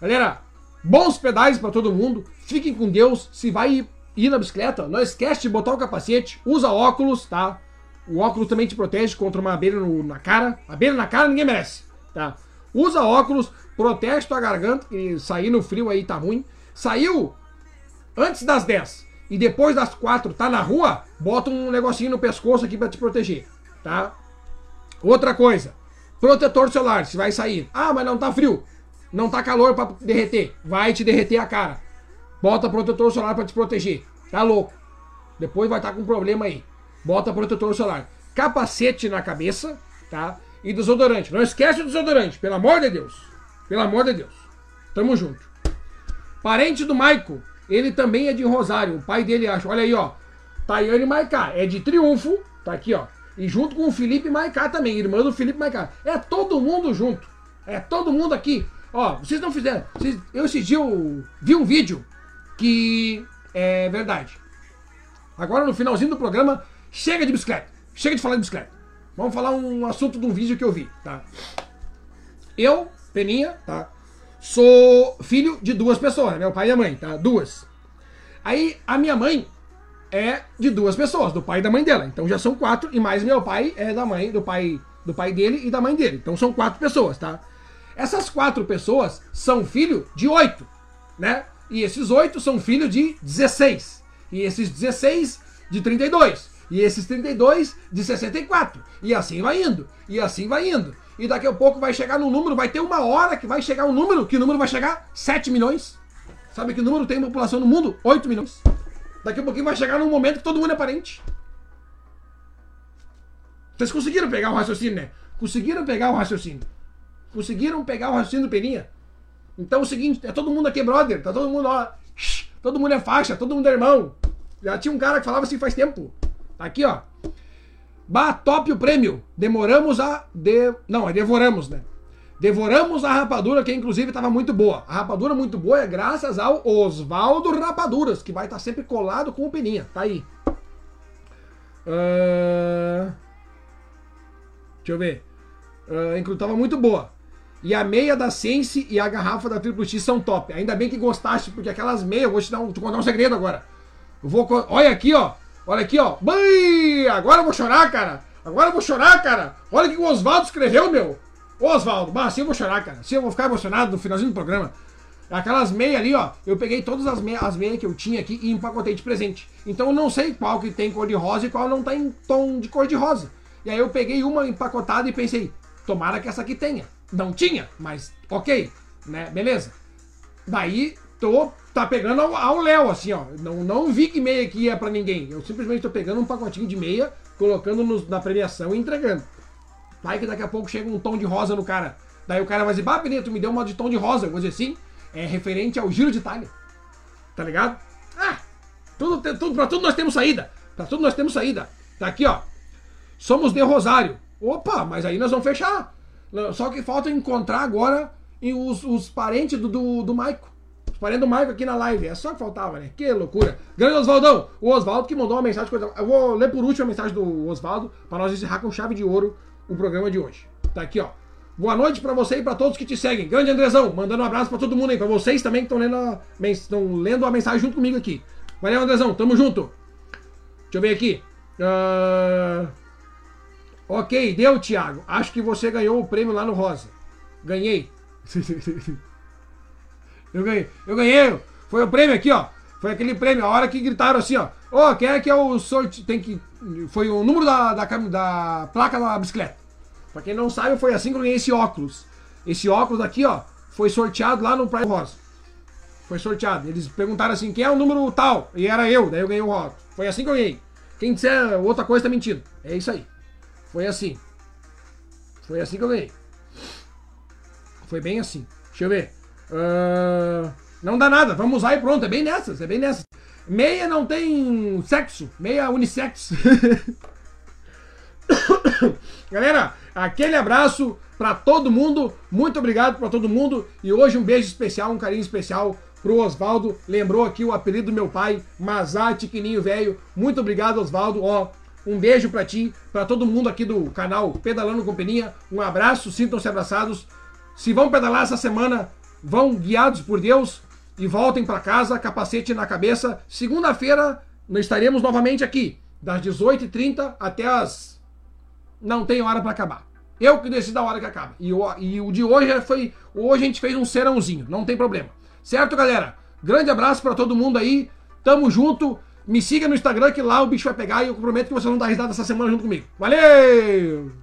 Galera, Bons pedais para todo mundo. Fiquem com Deus. Se vai ir na bicicleta, não esquece de botar o capacete. Usa óculos, tá? O óculos também te protege contra uma abelha no, na cara. Abelha na cara ninguém merece, tá? Usa óculos, protege tua garganta, que sair no frio aí tá ruim. Saiu antes das 10 e depois das 4 tá na rua, bota um negocinho no pescoço aqui para te proteger, tá? Outra coisa, protetor solar, se vai sair. Ah, mas não tá frio. Não tá calor para derreter. Vai te derreter a cara. Bota protetor solar para te proteger. Tá louco. Depois vai estar tá com problema aí. Bota protetor solar. Capacete na cabeça, tá? E desodorante. Não esquece o desodorante, pelo amor de Deus. Pelo amor de Deus. Tamo junto. Parente do Maico, ele também é de Rosário. O pai dele acha. Olha aí, ó. Tayane Maicá. É de Triunfo. Tá aqui, ó. E junto com o Felipe Maicá também, irmã do Felipe Maicá. É todo mundo junto. É todo mundo aqui. Ó, vocês não fizeram. Vocês, eu esse dia eu vi um vídeo que é verdade. Agora no finalzinho do programa, chega de bicicleta. Chega de falar de bicicleta. Vamos falar um assunto de um vídeo que eu vi, tá? Eu, Peninha, tá? Sou filho de duas pessoas, meu pai e a mãe, tá? Duas. Aí a minha mãe é de duas pessoas, do pai e da mãe dela. Então já são quatro, e mais meu pai é da mãe, do pai, do pai dele e da mãe dele. Então são quatro pessoas, tá? Essas quatro pessoas são filho de oito, né? E esses oito são filho de 16. E esses 16 de 32. E esses 32 de 64. E assim vai indo. E assim vai indo. E daqui a pouco vai chegar no número, vai ter uma hora que vai chegar um número, que número vai chegar 7 milhões. Sabe que número tem população no mundo? 8 milhões. Daqui a pouquinho vai chegar num momento que todo mundo é parente. Vocês conseguiram pegar o raciocínio, né? Conseguiram pegar o raciocínio. Conseguiram pegar o raciocínio do Peninha. Então é o seguinte, é todo mundo aqui brother, tá todo mundo, ó, todo mundo é faixa, todo mundo é irmão. Já tinha um cara que falava assim faz tempo. Tá aqui, ó. Bah, top o prêmio. Demoramos a. De... Não, é devoramos, né? Devoramos a rapadura, que inclusive estava muito boa. A rapadura muito boa é graças ao Oswaldo Rapaduras, que vai estar tá sempre colado com o Peninha. Tá aí. Uh... Deixa eu ver. Uh, inclusive, tava muito boa. E a meia da Sense e a garrafa da Triple X são top. Ainda bem que gostaste, porque aquelas meias, vou te, dar um, te contar um segredo agora. Eu vou, olha aqui, ó. Olha aqui, ó. Bem, agora eu vou chorar, cara. Agora eu vou chorar, cara. Olha o que o Oswaldo escreveu, meu. Oswaldo, mas assim eu vou chorar, cara. Assim eu vou ficar emocionado no finalzinho do programa. Aquelas meias ali, ó. Eu peguei todas as meias, as meias que eu tinha aqui e empacotei de presente. Então eu não sei qual que tem cor de rosa e qual não tem tom de cor de rosa. E aí eu peguei uma empacotada e pensei, tomara que essa aqui tenha. Não tinha, mas ok, né? Beleza. Daí tô tá pegando ao Léo, assim, ó. Não, não vi que meia aqui ia para ninguém. Eu simplesmente tô pegando um pacotinho de meia, colocando no, na premiação e entregando. Vai que daqui a pouco chega um tom de rosa no cara. Daí o cara vai dizer, bah, Benito, me deu uma de tom de rosa. Vou dizer sim, é referente ao Giro de Itália. Tá ligado? Ah, tudo, tudo, pra tudo nós temos saída. Pra tudo nós temos saída. Tá aqui, ó. Somos de Rosário. Opa, mas aí nós vamos fechar. Só que falta encontrar agora os, os parentes do, do, do Maico. Os parentes do Maico aqui na live. É só que faltava, né? Que loucura. Grande Oswaldão. O Oswaldo que mandou uma mensagem. Eu vou ler por último a mensagem do Oswaldo para nós encerrar com chave de ouro o programa de hoje. Tá aqui, ó. Boa noite para você e para todos que te seguem. Grande Andrezão, mandando um abraço para todo mundo aí, para vocês também que estão lendo, a, estão lendo a mensagem junto comigo aqui. Valeu, Andrezão, tamo junto. Deixa eu ver aqui. Uh... Ok, deu, Thiago. Acho que você ganhou o prêmio lá no Rosa. Ganhei. eu ganhei. Eu ganhei. Foi o prêmio aqui, ó. Foi aquele prêmio, a hora que gritaram assim, ó. Ô, oh, quem é que é o sorte Tem que. Foi o número da, da, da placa da bicicleta. Pra quem não sabe, foi assim que eu ganhei esse óculos. Esse óculos aqui, ó, foi sorteado lá no Praia Rosa. Foi sorteado. Eles perguntaram assim, quem é o número tal? E era eu, daí eu ganhei o óculos. Foi assim que eu ganhei. Quem disser outra coisa tá mentindo. É isso aí. Foi assim. Foi assim que eu ganhei. Foi bem assim. Deixa eu ver. Uh, não dá nada, vamos usar e pronto. É bem nessas, é bem nessas. Meia não tem sexo, meia unissex. Galera, aquele abraço para todo mundo. Muito obrigado para todo mundo. E hoje um beijo especial, um carinho especial pro Osvaldo. Lembrou aqui o apelido do meu pai, Mazá Tiquininho Velho. Muito obrigado, Osvaldo. Ó, um beijo para ti, para todo mundo aqui do canal Pedalando com Peninha. Um abraço, sintam-se abraçados. Se vão pedalar essa semana, vão guiados por Deus e voltem para casa, capacete na cabeça. Segunda-feira estaremos novamente aqui, das 18h30 até as não tem hora para acabar. Eu que decido a hora que acaba. E o, e o de hoje foi. Hoje a gente fez um serãozinho, não tem problema. Certo, galera? Grande abraço para todo mundo aí. Tamo junto. Me siga no Instagram que lá o bicho vai pegar e eu prometo que vocês vão dar risada essa semana junto comigo. Valeu!